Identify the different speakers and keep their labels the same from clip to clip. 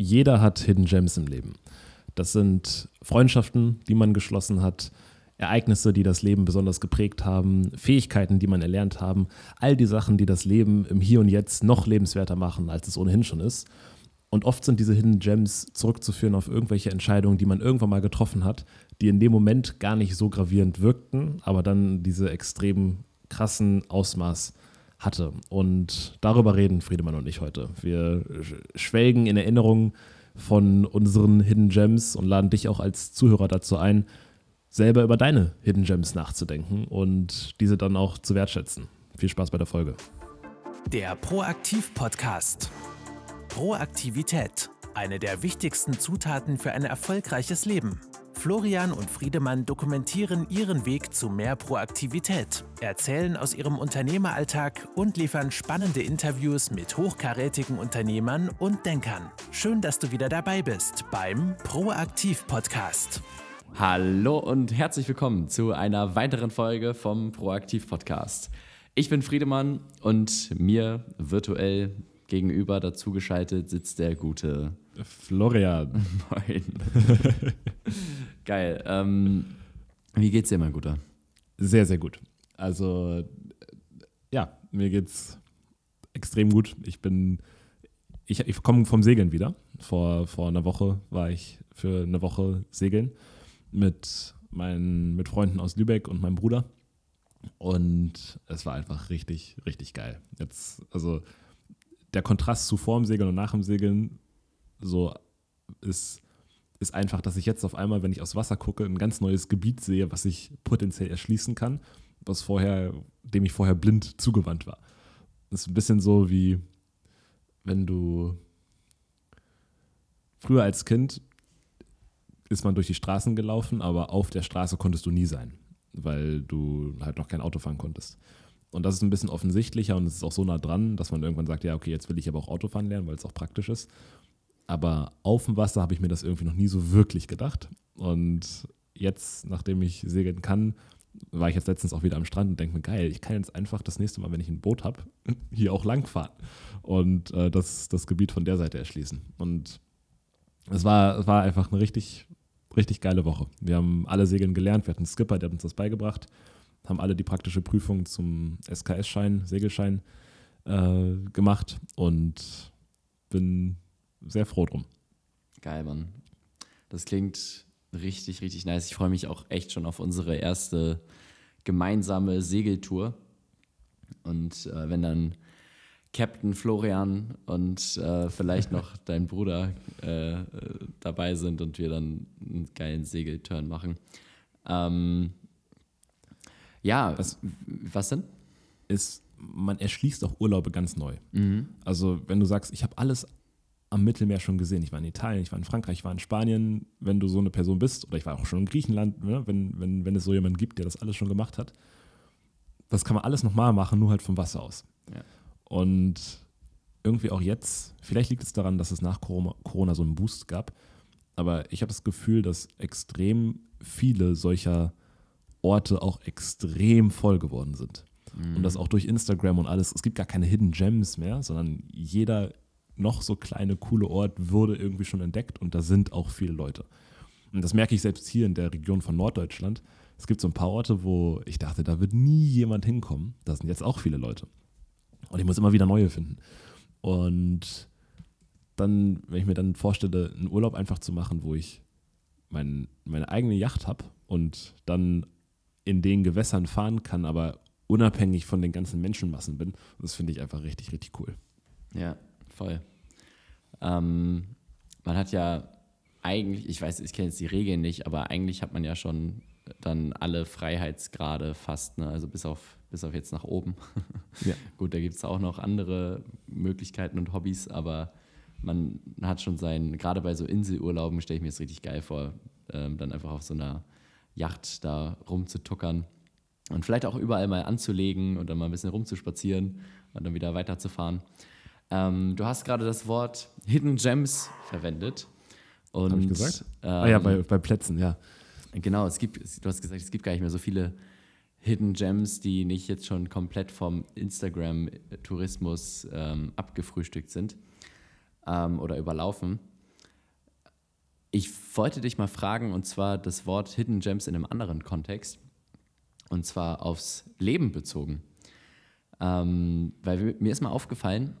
Speaker 1: Jeder hat Hidden Gems im Leben. Das sind Freundschaften, die man geschlossen hat, Ereignisse, die das Leben besonders geprägt haben, Fähigkeiten, die man erlernt haben, all die Sachen, die das Leben im Hier und Jetzt noch lebenswerter machen, als es ohnehin schon ist. Und oft sind diese Hidden Gems zurückzuführen auf irgendwelche Entscheidungen, die man irgendwann mal getroffen hat, die in dem Moment gar nicht so gravierend wirkten, aber dann diese extrem krassen Ausmaß hatte. Und darüber reden Friedemann und ich heute. Wir schwelgen in Erinnerungen von unseren Hidden Gems und laden dich auch als Zuhörer dazu ein, selber über deine Hidden Gems nachzudenken und diese dann auch zu wertschätzen. Viel Spaß bei der Folge.
Speaker 2: Der Proaktiv-Podcast. Proaktivität. Eine der wichtigsten Zutaten für ein erfolgreiches Leben. Florian und Friedemann dokumentieren ihren Weg zu mehr Proaktivität, erzählen aus ihrem Unternehmeralltag und liefern spannende Interviews mit hochkarätigen Unternehmern und Denkern. Schön, dass du wieder dabei bist beim Proaktiv Podcast.
Speaker 3: Hallo und herzlich willkommen zu einer weiteren Folge vom Proaktiv Podcast. Ich bin Friedemann und mir virtuell gegenüber dazugeschaltet sitzt der gute
Speaker 1: Florian.
Speaker 3: Moin. Geil. Ähm, wie geht's dir, mein Guter?
Speaker 1: Sehr, sehr gut. Also, ja, mir geht's extrem gut. Ich bin, ich, ich komme vom Segeln wieder. Vor, vor einer Woche war ich für eine Woche segeln mit meinen mit Freunden aus Lübeck und meinem Bruder. Und es war einfach richtig, richtig geil. Jetzt, also der Kontrast zu vorm Segeln und nach dem Segeln so ist, ist einfach, dass ich jetzt auf einmal, wenn ich aufs Wasser gucke, ein ganz neues Gebiet sehe, was ich potenziell erschließen kann, was vorher, dem ich vorher blind zugewandt war. Das ist ein bisschen so wie, wenn du früher als Kind ist man durch die Straßen gelaufen, aber auf der Straße konntest du nie sein, weil du halt noch kein Auto fahren konntest. Und das ist ein bisschen offensichtlicher und es ist auch so nah dran, dass man irgendwann sagt, ja, okay, jetzt will ich aber auch Autofahren lernen, weil es auch praktisch ist. Aber auf dem Wasser habe ich mir das irgendwie noch nie so wirklich gedacht. Und jetzt, nachdem ich segeln kann, war ich jetzt letztens auch wieder am Strand und denke mir, geil, ich kann jetzt einfach das nächste Mal, wenn ich ein Boot habe, hier auch langfahren und äh, das, das Gebiet von der Seite erschließen. Und es war, es war einfach eine richtig, richtig geile Woche. Wir haben alle Segeln gelernt, wir hatten einen Skipper, der hat uns das beigebracht haben alle die praktische Prüfung zum SKS-Schein, Segelschein äh, gemacht und bin sehr froh drum.
Speaker 3: Geil, Mann. Das klingt richtig, richtig nice. Ich freue mich auch echt schon auf unsere erste gemeinsame Segeltour. Und äh, wenn dann Captain Florian und äh, vielleicht noch dein Bruder äh, dabei sind und wir dann einen geilen Segelturn machen. Ähm, ja, was, was denn?
Speaker 1: Ist, man erschließt auch Urlaube ganz neu. Mhm. Also, wenn du sagst, ich habe alles am Mittelmeer schon gesehen. Ich war in Italien, ich war in Frankreich, ich war in Spanien. Wenn du so eine Person bist, oder ich war auch schon in Griechenland, ne, wenn, wenn, wenn es so jemanden gibt, der das alles schon gemacht hat, das kann man alles nochmal machen, nur halt vom Wasser aus. Ja. Und irgendwie auch jetzt, vielleicht liegt es daran, dass es nach Corona so einen Boost gab, aber ich habe das Gefühl, dass extrem viele solcher Orte auch extrem voll geworden sind. Mhm. Und das auch durch Instagram und alles. Es gibt gar keine Hidden Gems mehr, sondern jeder noch so kleine, coole Ort wurde irgendwie schon entdeckt und da sind auch viele Leute. Und das merke ich selbst hier in der Region von Norddeutschland. Es gibt so ein paar Orte, wo ich dachte, da wird nie jemand hinkommen. Da sind jetzt auch viele Leute. Und ich muss immer wieder neue finden. Und dann, wenn ich mir dann vorstelle, einen Urlaub einfach zu machen, wo ich mein, meine eigene Yacht habe und dann in den Gewässern fahren kann, aber unabhängig von den ganzen Menschenmassen bin. Das finde ich einfach richtig, richtig cool.
Speaker 3: Ja, voll. Ähm, man hat ja eigentlich, ich weiß, ich kenne jetzt die Regeln nicht, aber eigentlich hat man ja schon dann alle Freiheitsgrade fast, ne? also bis auf, bis auf jetzt nach oben. Ja. Gut, da gibt es auch noch andere Möglichkeiten und Hobbys, aber man hat schon sein, gerade bei so Inselurlauben stelle ich mir das richtig geil vor, ähm, dann einfach auf so einer Yacht da rumzutuckern und vielleicht auch überall mal anzulegen und dann mal ein bisschen rumzuspazieren und dann wieder weiterzufahren. Ähm, du hast gerade das Wort Hidden Gems verwendet.
Speaker 1: Habe ich gesagt? Ähm, ah ja, bei, bei Plätzen, ja.
Speaker 3: Genau, es gibt, du hast gesagt, es gibt gar nicht mehr so viele Hidden Gems, die nicht jetzt schon komplett vom Instagram-Tourismus ähm, abgefrühstückt sind ähm, oder überlaufen. Ich wollte dich mal fragen, und zwar das Wort Hidden Gems in einem anderen Kontext, und zwar aufs Leben bezogen. Ähm, weil mir ist mal aufgefallen,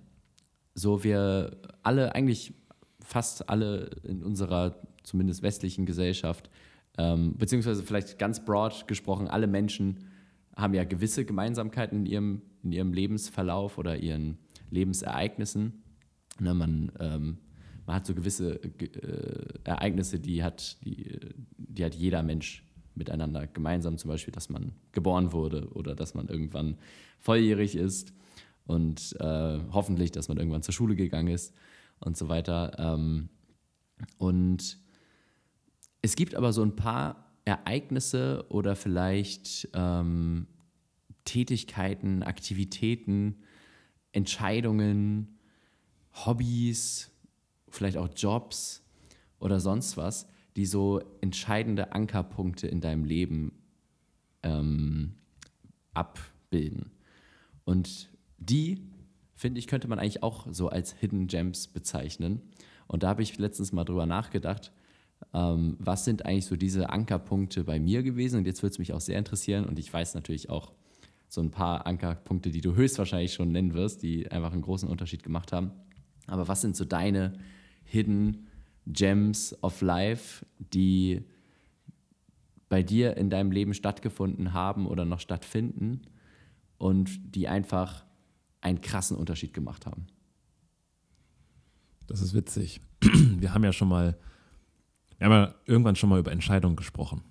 Speaker 3: so wir alle, eigentlich fast alle in unserer zumindest westlichen Gesellschaft, ähm, beziehungsweise vielleicht ganz broad gesprochen, alle Menschen haben ja gewisse Gemeinsamkeiten in ihrem, in ihrem Lebensverlauf oder ihren Lebensereignissen. Ne, man, ähm, man hat so gewisse äh, Ereignisse, die hat, die, die hat jeder Mensch miteinander gemeinsam, zum Beispiel, dass man geboren wurde oder dass man irgendwann volljährig ist und äh, hoffentlich, dass man irgendwann zur Schule gegangen ist und so weiter. Ähm, und es gibt aber so ein paar Ereignisse oder vielleicht ähm, Tätigkeiten, Aktivitäten, Entscheidungen, Hobbys, vielleicht auch Jobs oder sonst was, die so entscheidende Ankerpunkte in deinem Leben ähm, abbilden. Und die, finde ich, könnte man eigentlich auch so als Hidden Gems bezeichnen. Und da habe ich letztens mal drüber nachgedacht, ähm, was sind eigentlich so diese Ankerpunkte bei mir gewesen? Und jetzt würde es mich auch sehr interessieren. Und ich weiß natürlich auch so ein paar Ankerpunkte, die du höchstwahrscheinlich schon nennen wirst, die einfach einen großen Unterschied gemacht haben. Aber was sind so deine Hidden Gems of Life, die bei dir in deinem Leben stattgefunden haben oder noch stattfinden und die einfach einen krassen Unterschied gemacht haben?
Speaker 1: Das ist witzig. Wir haben ja schon mal wir haben ja irgendwann schon mal über Entscheidungen gesprochen.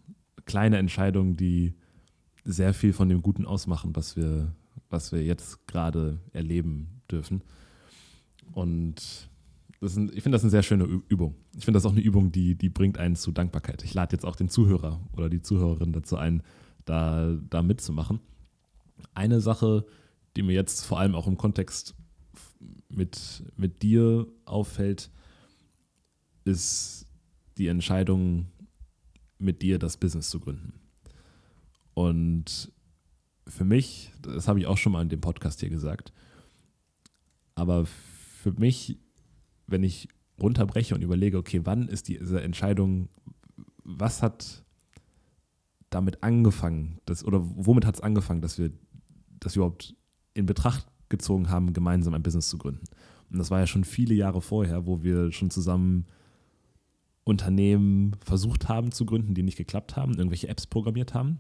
Speaker 1: Kleine Entscheidungen, die sehr viel von dem Guten ausmachen, was wir, was wir jetzt gerade erleben dürfen. Und das ist, ich finde das eine sehr schöne Übung. Ich finde das auch eine Übung, die, die bringt einen zu Dankbarkeit. Ich lade jetzt auch den Zuhörer oder die Zuhörerin dazu ein, da, da mitzumachen. Eine Sache, die mir jetzt vor allem auch im Kontext mit, mit dir auffällt, ist die Entscheidung, mit dir das Business zu gründen. Und für mich, das habe ich auch schon mal in dem Podcast hier gesagt, aber für mich, wenn ich runterbreche und überlege, okay, wann ist diese Entscheidung, was hat damit angefangen, dass, oder womit hat es angefangen, dass wir das überhaupt in Betracht gezogen haben, gemeinsam ein Business zu gründen. Und das war ja schon viele Jahre vorher, wo wir schon zusammen Unternehmen versucht haben zu gründen, die nicht geklappt haben, irgendwelche Apps programmiert haben.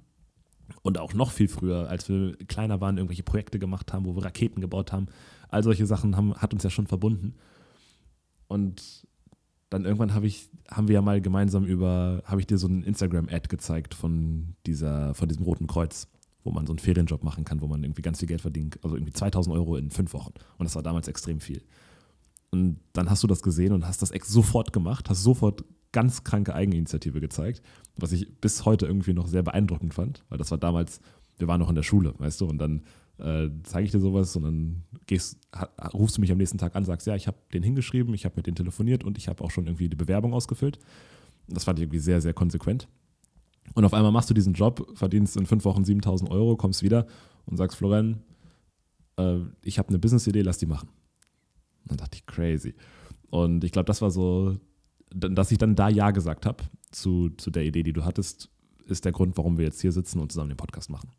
Speaker 1: Und auch noch viel früher, als wir kleiner waren, irgendwelche Projekte gemacht haben, wo wir Raketen gebaut haben. All solche Sachen haben, hat uns ja schon verbunden. Und dann irgendwann habe ich, haben wir ja mal gemeinsam über, habe ich dir so ein Instagram-Ad gezeigt von dieser, von diesem Roten Kreuz, wo man so einen Ferienjob machen kann, wo man irgendwie ganz viel Geld verdient, also irgendwie 2000 Euro in fünf Wochen. Und das war damals extrem viel. Und dann hast du das gesehen und hast das sofort gemacht, hast sofort ganz kranke Eigeninitiative gezeigt, was ich bis heute irgendwie noch sehr beeindruckend fand, weil das war damals, wir waren noch in der Schule, weißt du, und dann äh, zeige ich dir sowas und dann gehst, rufst du mich am nächsten Tag an, sagst, ja, ich habe den hingeschrieben, ich habe mit denen telefoniert und ich habe auch schon irgendwie die Bewerbung ausgefüllt. Das fand ich irgendwie sehr, sehr konsequent. Und auf einmal machst du diesen Job, verdienst in fünf Wochen 7000 Euro, kommst wieder und sagst, Florian, äh, ich habe eine Business-Idee, lass die machen. Und dann dachte ich, crazy. Und ich glaube, das war so dass ich dann da Ja gesagt habe zu, zu der Idee, die du hattest, ist der Grund, warum wir jetzt hier sitzen und zusammen den Podcast machen.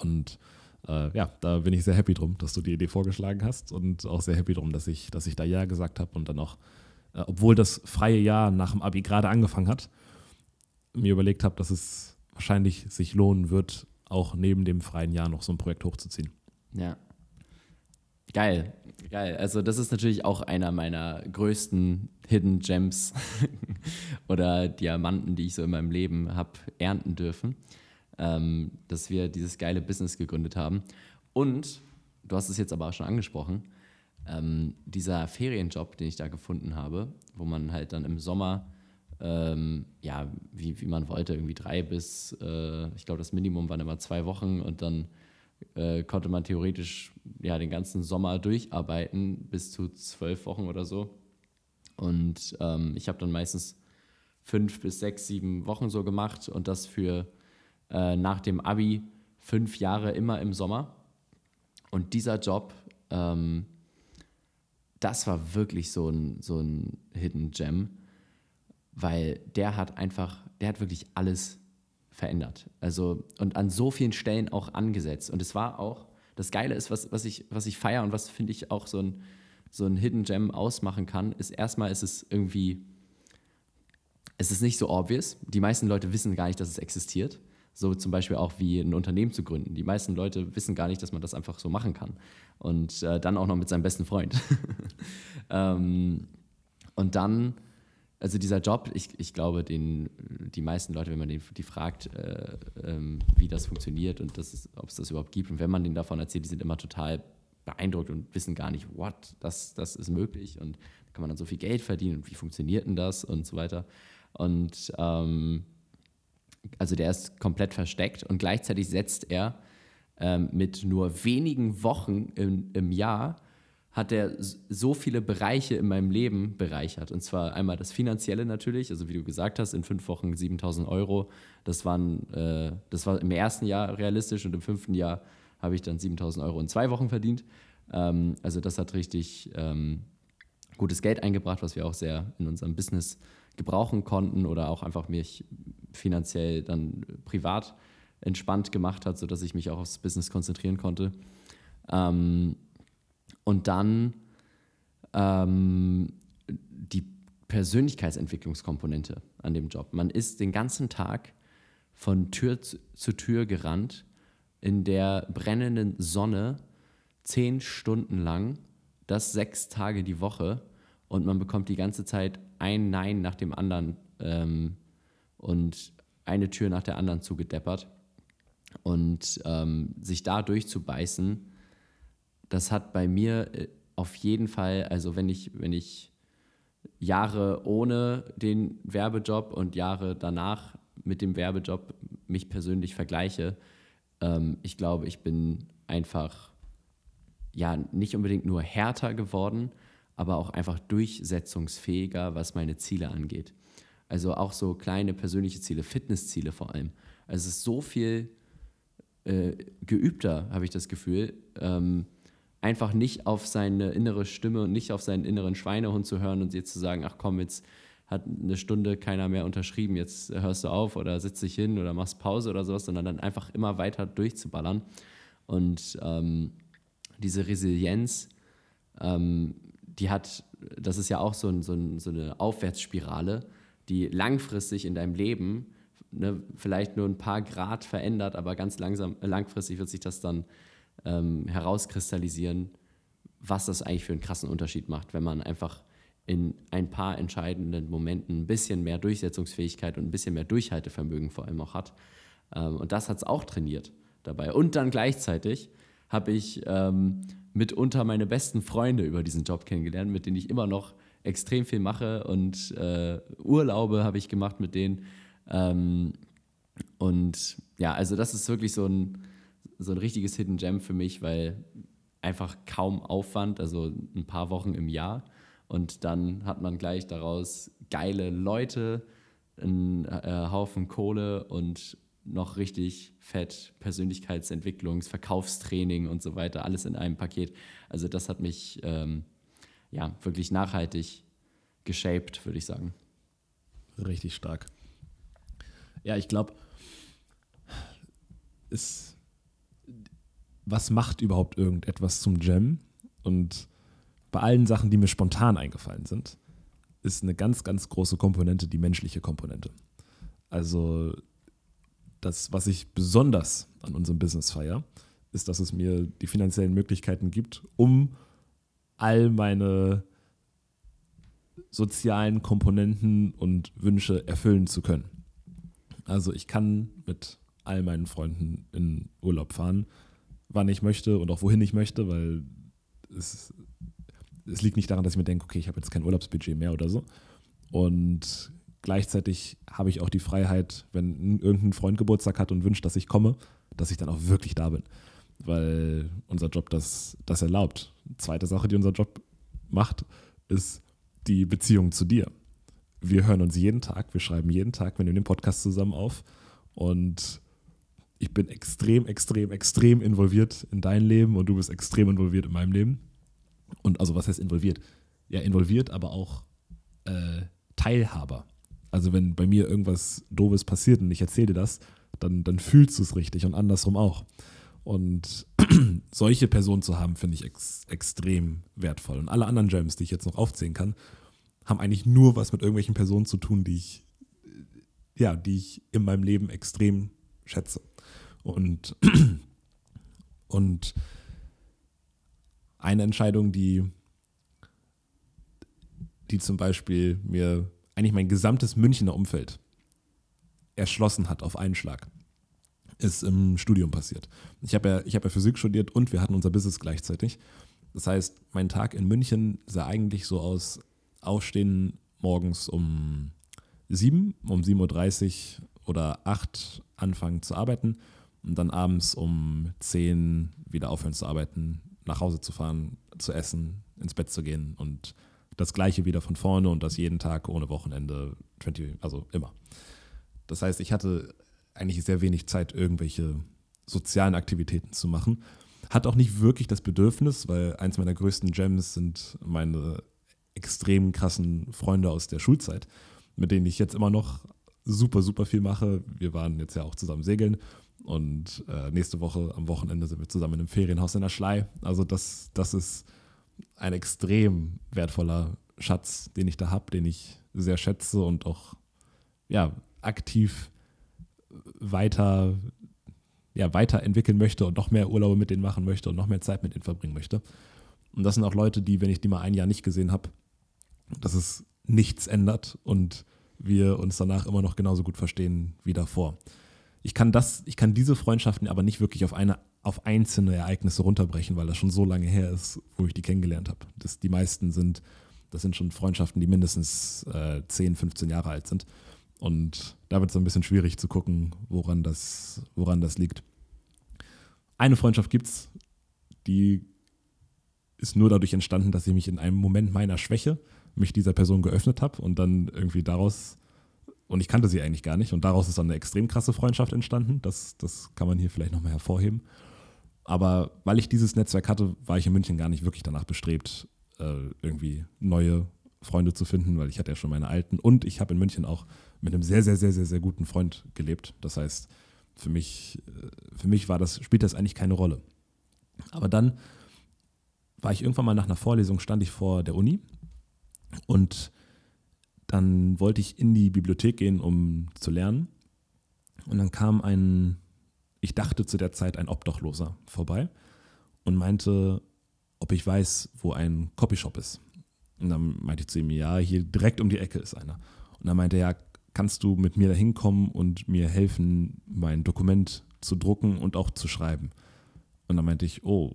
Speaker 1: Und äh, ja, da bin ich sehr happy drum, dass du die Idee vorgeschlagen hast und auch sehr happy drum, dass ich, dass ich da Ja gesagt habe und dann auch, äh, obwohl das freie Jahr nach dem Abi gerade angefangen hat, mir überlegt habe, dass es wahrscheinlich sich lohnen wird, auch neben dem freien Jahr noch so ein Projekt hochzuziehen.
Speaker 3: Ja, Geil, geil. Also das ist natürlich auch einer meiner größten Hidden Gems oder Diamanten, die ich so in meinem Leben habe ernten dürfen, ähm, dass wir dieses geile Business gegründet haben. Und, du hast es jetzt aber auch schon angesprochen, ähm, dieser Ferienjob, den ich da gefunden habe, wo man halt dann im Sommer, ähm, ja, wie, wie man wollte, irgendwie drei bis, äh, ich glaube, das Minimum waren immer zwei Wochen und dann äh, konnte man theoretisch ja, den ganzen Sommer durcharbeiten, bis zu zwölf Wochen oder so. Und ähm, ich habe dann meistens fünf bis sechs, sieben Wochen so gemacht und das für äh, nach dem Abi fünf Jahre immer im Sommer. Und dieser Job, ähm, das war wirklich so ein, so ein Hidden Gem, weil der hat einfach, der hat wirklich alles verändert. Also und an so vielen Stellen auch angesetzt. Und es war auch, das Geile ist, was, was ich, was ich feiere und was finde ich auch so ein, so ein Hidden Gem ausmachen kann, ist erstmal ist es irgendwie, es ist nicht so obvious. Die meisten Leute wissen gar nicht, dass es existiert. So zum Beispiel auch wie ein Unternehmen zu gründen. Die meisten Leute wissen gar nicht, dass man das einfach so machen kann. Und äh, dann auch noch mit seinem besten Freund. ähm, und dann also dieser Job, ich, ich glaube, den, die meisten Leute, wenn man den, die fragt, äh, ähm, wie das funktioniert und ob es das überhaupt gibt und wenn man denen davon erzählt, die sind immer total beeindruckt und wissen gar nicht, what, das, das ist möglich und kann man dann so viel Geld verdienen und wie funktioniert denn das und so weiter. Und ähm, also der ist komplett versteckt und gleichzeitig setzt er ähm, mit nur wenigen Wochen im, im Jahr hat er so viele Bereiche in meinem Leben bereichert. Und zwar einmal das Finanzielle natürlich, also wie du gesagt hast, in fünf Wochen 7000 Euro. Das, waren, äh, das war im ersten Jahr realistisch und im fünften Jahr habe ich dann 7000 Euro in zwei Wochen verdient. Ähm, also das hat richtig ähm, gutes Geld eingebracht, was wir auch sehr in unserem Business gebrauchen konnten oder auch einfach mich finanziell dann privat entspannt gemacht hat, sodass ich mich auch aufs Business konzentrieren konnte. Ähm, und dann ähm, die Persönlichkeitsentwicklungskomponente an dem Job. Man ist den ganzen Tag von Tür zu Tür gerannt in der brennenden Sonne zehn Stunden lang, das sechs Tage die Woche und man bekommt die ganze Zeit ein Nein nach dem anderen ähm, und eine Tür nach der anderen zugedeppert. Und ähm, sich da durchzubeißen, das hat bei mir äh, auf jeden Fall, also wenn ich, wenn ich Jahre ohne den Werbejob und Jahre danach mit dem Werbejob mich persönlich vergleiche, ähm, ich glaube, ich bin einfach ja nicht unbedingt nur härter geworden, aber auch einfach durchsetzungsfähiger, was meine Ziele angeht. Also auch so kleine persönliche Ziele, Fitnessziele vor allem. Also es ist so viel äh, geübter, habe ich das Gefühl. Ähm, einfach nicht auf seine innere Stimme und nicht auf seinen inneren Schweinehund zu hören und jetzt zu sagen, ach komm, jetzt hat eine Stunde keiner mehr unterschrieben, jetzt hörst du auf oder sitzt dich hin oder machst Pause oder sowas, sondern dann einfach immer weiter durchzuballern. Und ähm, diese Resilienz, ähm, die hat, das ist ja auch so, ein, so, ein, so, eine Aufwärtsspirale, die langfristig in deinem Leben ne, vielleicht nur ein paar Grad verändert, aber ganz langsam, langfristig wird sich das dann ähm, herauskristallisieren, was das eigentlich für einen krassen Unterschied macht, wenn man einfach in ein paar entscheidenden Momenten ein bisschen mehr Durchsetzungsfähigkeit und ein bisschen mehr Durchhaltevermögen vor allem auch hat. Ähm, und das hat es auch trainiert dabei. Und dann gleichzeitig habe ich ähm, mitunter meine besten Freunde über diesen Job kennengelernt, mit denen ich immer noch extrem viel mache und äh, Urlaube habe ich gemacht mit denen. Ähm, und ja, also das ist wirklich so ein, so ein richtiges Hidden Gem für mich, weil einfach kaum Aufwand, also ein paar Wochen im Jahr. Und dann hat man gleich daraus geile Leute, einen äh, Haufen Kohle und noch richtig fett Persönlichkeitsentwicklungs-, Verkaufstraining und so weiter, alles in einem Paket. Also das hat mich ähm, ja wirklich nachhaltig geshaped, würde ich sagen.
Speaker 1: Richtig stark. Ja, ich glaube, was macht überhaupt irgendetwas zum Jam? Und bei allen Sachen, die mir spontan eingefallen sind, ist eine ganz, ganz große Komponente die menschliche Komponente. Also das, was ich besonders an unserem Business feiere, ist, dass es mir die finanziellen Möglichkeiten gibt, um all meine sozialen Komponenten und Wünsche erfüllen zu können. Also ich kann mit all meinen Freunden in Urlaub fahren wann ich möchte und auch wohin ich möchte, weil es, es liegt nicht daran, dass ich mir denke, okay, ich habe jetzt kein Urlaubsbudget mehr oder so. Und gleichzeitig habe ich auch die Freiheit, wenn irgendein Freund Geburtstag hat und wünscht, dass ich komme, dass ich dann auch wirklich da bin. Weil unser Job das, das erlaubt. Zweite Sache, die unser Job macht, ist die Beziehung zu dir. Wir hören uns jeden Tag, wir schreiben jeden Tag, wir nehmen den Podcast zusammen auf und ich bin extrem, extrem, extrem involviert in dein Leben und du bist extrem involviert in meinem Leben. Und also was heißt involviert? Ja, involviert, aber auch äh, Teilhaber. Also wenn bei mir irgendwas Doofes passiert und ich erzähle dir das, dann, dann fühlst du es richtig und andersrum auch. Und solche Personen zu haben, finde ich ex extrem wertvoll. Und alle anderen Gems, die ich jetzt noch aufzählen kann, haben eigentlich nur was mit irgendwelchen Personen zu tun, die ich, ja, die ich in meinem Leben extrem schätze. Und, und eine Entscheidung, die, die zum Beispiel mir eigentlich mein gesamtes Münchner Umfeld erschlossen hat auf einen Schlag, ist im Studium passiert. Ich habe ja, hab ja Physik studiert und wir hatten unser Business gleichzeitig. Das heißt, mein Tag in München sah eigentlich so aus, aufstehen morgens um sieben, um 7.30 Uhr oder acht anfangen zu arbeiten und dann abends um zehn wieder aufhören zu arbeiten, nach Hause zu fahren, zu essen, ins Bett zu gehen und das gleiche wieder von vorne und das jeden Tag ohne Wochenende, 20, also immer. Das heißt, ich hatte eigentlich sehr wenig Zeit, irgendwelche sozialen Aktivitäten zu machen. Hat auch nicht wirklich das Bedürfnis, weil eins meiner größten Gems sind meine extrem krassen Freunde aus der Schulzeit, mit denen ich jetzt immer noch super, super viel mache. Wir waren jetzt ja auch zusammen segeln und äh, nächste Woche am Wochenende sind wir zusammen einem Ferienhaus in der Schlei. Also das, das ist ein extrem wertvoller Schatz, den ich da habe, den ich sehr schätze und auch ja, aktiv weiter, ja, weiterentwickeln möchte und noch mehr Urlaube mit denen machen möchte und noch mehr Zeit mit denen verbringen möchte. Und das sind auch Leute, die, wenn ich die mal ein Jahr nicht gesehen habe, dass es nichts ändert und wir uns danach immer noch genauso gut verstehen wie davor. Ich kann das, ich kann diese Freundschaften aber nicht wirklich auf eine, auf einzelne Ereignisse runterbrechen, weil das schon so lange her ist, wo ich die kennengelernt habe. Die meisten sind, das sind schon Freundschaften, die mindestens äh, 10, 15 Jahre alt sind. Und da wird es ein bisschen schwierig zu gucken, woran das, woran das liegt. Eine Freundschaft gibt es, die ist nur dadurch entstanden, dass ich mich in einem Moment meiner Schwäche mich dieser Person geöffnet habe und dann irgendwie daraus, und ich kannte sie eigentlich gar nicht, und daraus ist dann eine extrem krasse Freundschaft entstanden. Das, das kann man hier vielleicht nochmal hervorheben. Aber weil ich dieses Netzwerk hatte, war ich in München gar nicht wirklich danach bestrebt, äh, irgendwie neue Freunde zu finden, weil ich hatte ja schon meine alten. Und ich habe in München auch mit einem sehr, sehr, sehr, sehr, sehr guten Freund gelebt. Das heißt, für mich, äh, für mich war das, spielt das eigentlich keine Rolle. Aber dann war ich irgendwann mal nach einer Vorlesung, stand ich vor der Uni und dann wollte ich in die Bibliothek gehen, um zu lernen. Und dann kam ein, ich dachte zu der Zeit ein Obdachloser vorbei und meinte, ob ich weiß, wo ein Copyshop ist. Und dann meinte ich zu ihm, ja, hier direkt um die Ecke ist einer. Und dann meinte er, ja, kannst du mit mir da hinkommen und mir helfen, mein Dokument zu drucken und auch zu schreiben? Und dann meinte ich, oh,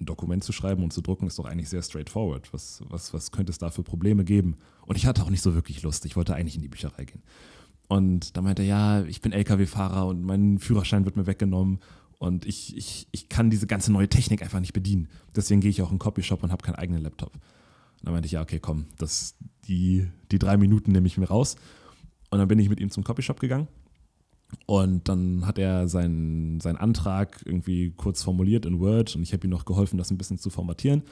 Speaker 1: ein Dokument zu schreiben und zu drucken ist doch eigentlich sehr straightforward. Was, was, was könnte es da für Probleme geben? Und ich hatte auch nicht so wirklich Lust. Ich wollte eigentlich in die Bücherei gehen. Und da meinte er, ja, ich bin LKW-Fahrer und mein Führerschein wird mir weggenommen und ich, ich, ich kann diese ganze neue Technik einfach nicht bedienen. Deswegen gehe ich auch in einen Copyshop und habe keinen eigenen Laptop. Und dann meinte ich, ja, okay, komm, das, die, die drei Minuten nehme ich mir raus. Und dann bin ich mit ihm zum Copyshop gegangen und dann hat er seinen, seinen Antrag irgendwie kurz formuliert in Word und ich habe ihm noch geholfen, das ein bisschen zu formatieren.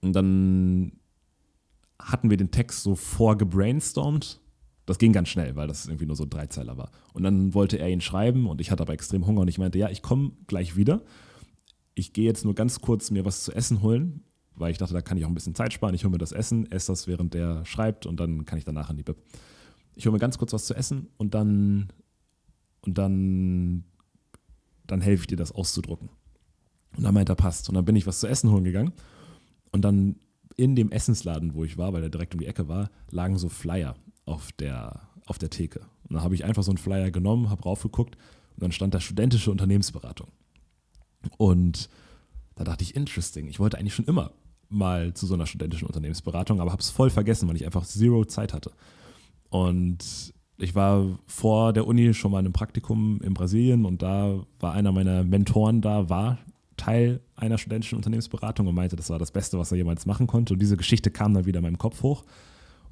Speaker 1: Und dann hatten wir den Text so vorgebrainstormt. Das ging ganz schnell, weil das irgendwie nur so ein Dreizeiler war. Und dann wollte er ihn schreiben und ich hatte aber extrem Hunger und ich meinte, ja, ich komme gleich wieder. Ich gehe jetzt nur ganz kurz mir was zu essen holen, weil ich dachte, da kann ich auch ein bisschen Zeit sparen. Ich hole mir das Essen, esse das, während der schreibt und dann kann ich danach in die Bib. Ich hole mir ganz kurz was zu essen und dann und dann, dann helfe ich dir, das auszudrucken. Und dann meint er, passt. Und dann bin ich was zu essen holen gegangen. Und dann in dem Essensladen, wo ich war, weil der direkt um die Ecke war, lagen so Flyer auf der, auf der Theke. Und dann habe ich einfach so einen Flyer genommen, habe raufgeguckt und dann stand da studentische Unternehmensberatung. Und da dachte ich, interesting. Ich wollte eigentlich schon immer mal zu so einer studentischen Unternehmensberatung, aber habe es voll vergessen, weil ich einfach zero Zeit hatte. Und ich war vor der Uni schon mal in einem Praktikum in Brasilien und da war einer meiner Mentoren da, war Teil einer studentischen Unternehmensberatung und meinte, das war das Beste, was er jemals machen konnte. Und diese Geschichte kam dann wieder in meinem Kopf hoch.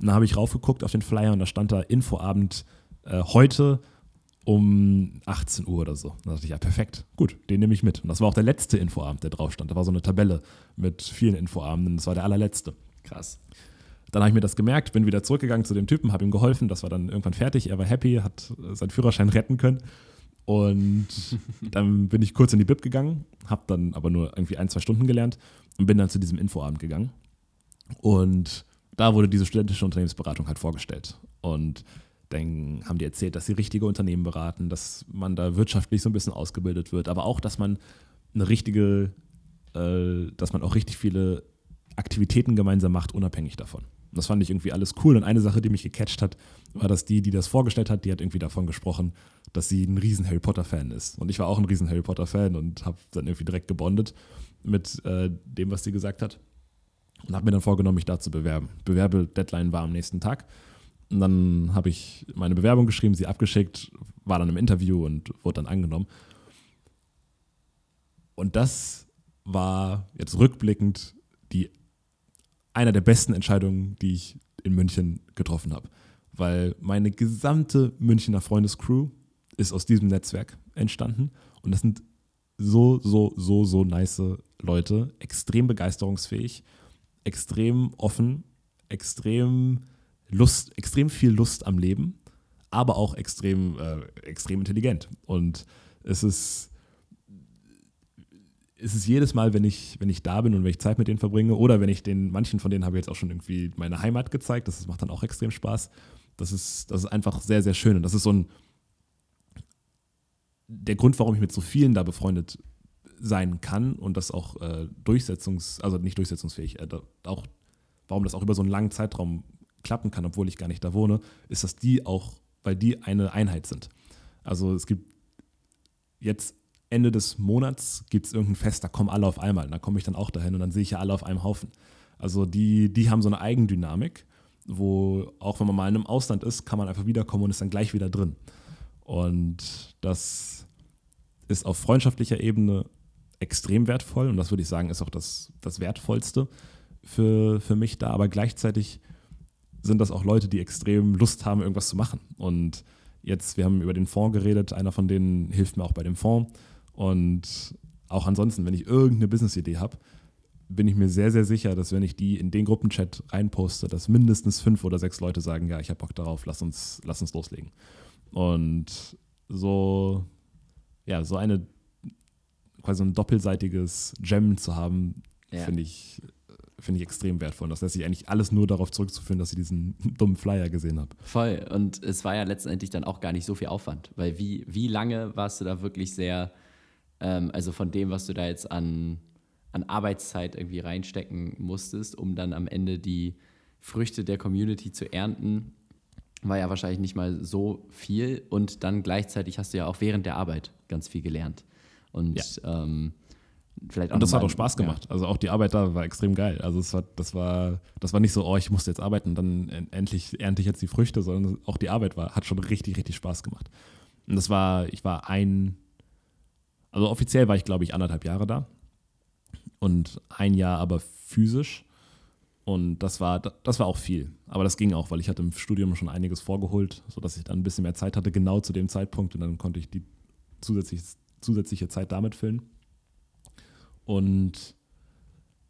Speaker 1: Und dann habe ich raufgeguckt auf den Flyer und da stand da Infoabend äh, heute um 18 Uhr oder so. Da dachte ich, ja, perfekt, gut, den nehme ich mit. Und das war auch der letzte Infoabend, der drauf stand. Da war so eine Tabelle mit vielen Infoabenden. Das war der allerletzte.
Speaker 3: Krass.
Speaker 1: dann habe ich mir das gemerkt, bin wieder zurückgegangen zu dem Typen, habe ihm geholfen, das war dann irgendwann fertig, er war happy, hat seinen Führerschein retten können. Und dann bin ich kurz in die Bib gegangen, habe dann aber nur irgendwie ein, zwei Stunden gelernt und bin dann zu diesem Infoabend gegangen. Und da wurde diese studentische Unternehmensberatung halt vorgestellt. Und dann haben die erzählt, dass sie richtige Unternehmen beraten, dass man da wirtschaftlich so ein bisschen ausgebildet wird, aber auch, dass man eine richtige, äh, dass man auch richtig viele Aktivitäten gemeinsam macht, unabhängig davon. Und das fand ich irgendwie alles cool. Und eine Sache, die mich gecatcht hat, war, dass die, die das vorgestellt hat, die hat irgendwie davon gesprochen, dass sie ein riesen Harry Potter-Fan ist. Und ich war auch ein riesen Harry Potter-Fan und habe dann irgendwie direkt gebondet mit äh, dem, was sie gesagt hat. Und habe mir dann vorgenommen, mich da zu bewerben. Bewerbe-Deadline war am nächsten Tag. Und dann habe ich meine Bewerbung geschrieben, sie abgeschickt, war dann im Interview und wurde dann angenommen. Und das war jetzt rückblickend die einer der besten Entscheidungen, die ich in München getroffen habe. Weil meine gesamte Münchner Freundescrew ist aus diesem Netzwerk entstanden. Und das sind so, so, so, so nice Leute, extrem begeisterungsfähig, extrem offen, extrem Lust, extrem viel Lust am Leben, aber auch extrem, äh, extrem intelligent. Und es ist ist es jedes Mal, wenn ich, wenn ich da bin und wenn ich Zeit mit denen verbringe oder wenn ich den, manchen von denen habe ich jetzt auch schon irgendwie meine Heimat gezeigt, das macht dann auch extrem Spaß. Das ist, das ist einfach sehr, sehr schön. Und das ist so ein, der Grund, warum ich mit so vielen da befreundet sein kann und das auch äh, durchsetzungs-, also nicht durchsetzungsfähig, äh, auch, warum das auch über so einen langen Zeitraum klappen kann, obwohl ich gar nicht da wohne, ist, dass die auch, weil die eine Einheit sind. Also es gibt jetzt Ende des Monats gibt es irgendein Fest, da kommen alle auf einmal. Und da komme ich dann auch dahin und dann sehe ich ja alle auf einem Haufen. Also die, die haben so eine Eigendynamik, wo auch wenn man mal in einem Ausland ist, kann man einfach wiederkommen und ist dann gleich wieder drin. Und das ist auf freundschaftlicher Ebene extrem wertvoll und das würde ich sagen, ist auch das, das Wertvollste für, für mich da. Aber gleichzeitig sind das auch Leute, die extrem Lust haben, irgendwas zu machen. Und jetzt, wir haben über den Fonds geredet, einer von denen hilft mir auch bei dem Fonds. Und auch ansonsten, wenn ich irgendeine Business-Idee habe, bin ich mir sehr, sehr sicher, dass wenn ich die in den Gruppenchat reinposte, dass mindestens fünf oder sechs Leute sagen, ja, ich habe Bock darauf, lass uns, lass uns loslegen. Und so, ja, so eine, quasi ein doppelseitiges Gem zu haben, ja. finde ich, finde ich extrem wertvoll. Und das lässt sich eigentlich alles nur darauf zurückzuführen, dass ich diesen dummen Flyer gesehen habe.
Speaker 3: Voll. Und es war ja letztendlich dann auch gar nicht so viel Aufwand, weil wie, wie lange warst du da wirklich sehr ähm, also von dem, was du da jetzt an, an Arbeitszeit irgendwie reinstecken musstest, um dann am Ende die Früchte der Community zu ernten, war ja wahrscheinlich nicht mal so viel. Und dann gleichzeitig hast du ja auch während der Arbeit ganz viel gelernt. Und ja. ähm, vielleicht auch
Speaker 1: Und das hat auch Spaß gemacht. Ja. Also auch die Arbeit da war extrem geil. Also es war, das war, das war nicht so, oh, ich musste jetzt arbeiten, dann endlich ernte ich jetzt die Früchte, sondern auch die Arbeit war, hat schon richtig, richtig Spaß gemacht. Und das war, ich war ein also offiziell war ich, glaube ich, anderthalb Jahre da und ein Jahr aber physisch. Und das war, das war auch viel. Aber das ging auch, weil ich hatte im Studium schon einiges vorgeholt, sodass ich dann ein bisschen mehr Zeit hatte, genau zu dem Zeitpunkt. Und dann konnte ich die zusätzliche, zusätzliche Zeit damit füllen. Und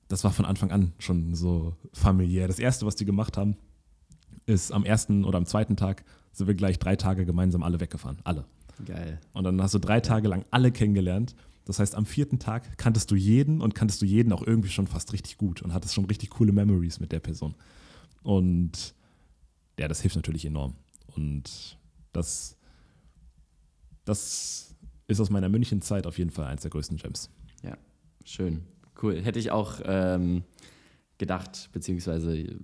Speaker 1: das war von Anfang an schon so familiär. Das Erste, was die gemacht haben, ist am ersten oder am zweiten Tag sind wir gleich drei Tage gemeinsam alle weggefahren. Alle.
Speaker 3: Geil.
Speaker 1: Und dann hast du drei Tage lang alle kennengelernt. Das heißt, am vierten Tag kanntest du jeden und kanntest du jeden auch irgendwie schon fast richtig gut und hattest schon richtig coole Memories mit der Person. Und ja, das hilft natürlich enorm. Und das, das ist aus meiner München-Zeit auf jeden Fall eins der größten Gems.
Speaker 3: Ja, schön. Cool. Hätte ich auch ähm, gedacht, beziehungsweise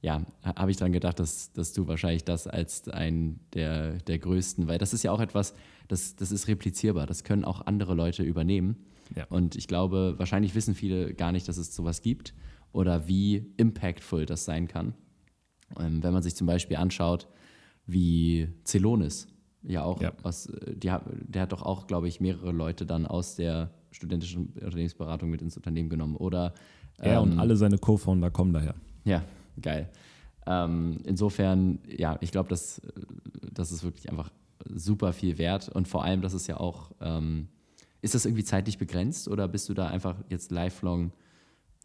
Speaker 3: ja, habe ich dann gedacht, dass, dass du wahrscheinlich das als ein der, der größten, weil das ist ja auch etwas, das, das ist replizierbar, das können auch andere Leute übernehmen. Ja. Und ich glaube, wahrscheinlich wissen viele gar nicht, dass es sowas gibt oder wie impactful das sein kann. Ähm, wenn man sich zum Beispiel anschaut, wie Celonis ja auch, ja. Was, die, der hat doch auch, glaube ich, mehrere Leute dann aus der studentischen Unternehmensberatung mit ins Unternehmen genommen. Oder
Speaker 1: er ähm, und alle seine Co-Founder kommen daher.
Speaker 3: Ja, geil. Ähm, insofern, ja, ich glaube, das, das ist wirklich einfach super viel wert und vor allem, das ist ja auch, ähm, ist das irgendwie zeitlich begrenzt oder bist du da einfach jetzt lifelong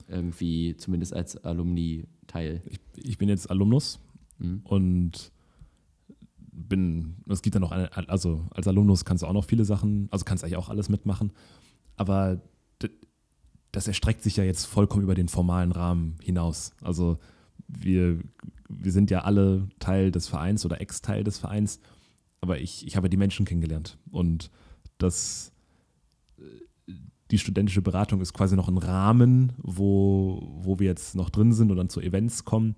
Speaker 3: irgendwie zumindest als Alumni-Teil?
Speaker 1: Ich, ich bin jetzt Alumnus mhm. und bin, es gibt ja noch eine, also als Alumnus kannst du auch noch viele Sachen, also kannst eigentlich auch alles mitmachen, aber das erstreckt sich ja jetzt vollkommen über den formalen Rahmen hinaus. Also wir, wir sind ja alle Teil des Vereins oder Ex-Teil des Vereins, aber ich, ich habe die Menschen kennengelernt und das die studentische Beratung ist quasi noch ein Rahmen, wo, wo wir jetzt noch drin sind und dann zu Events kommen.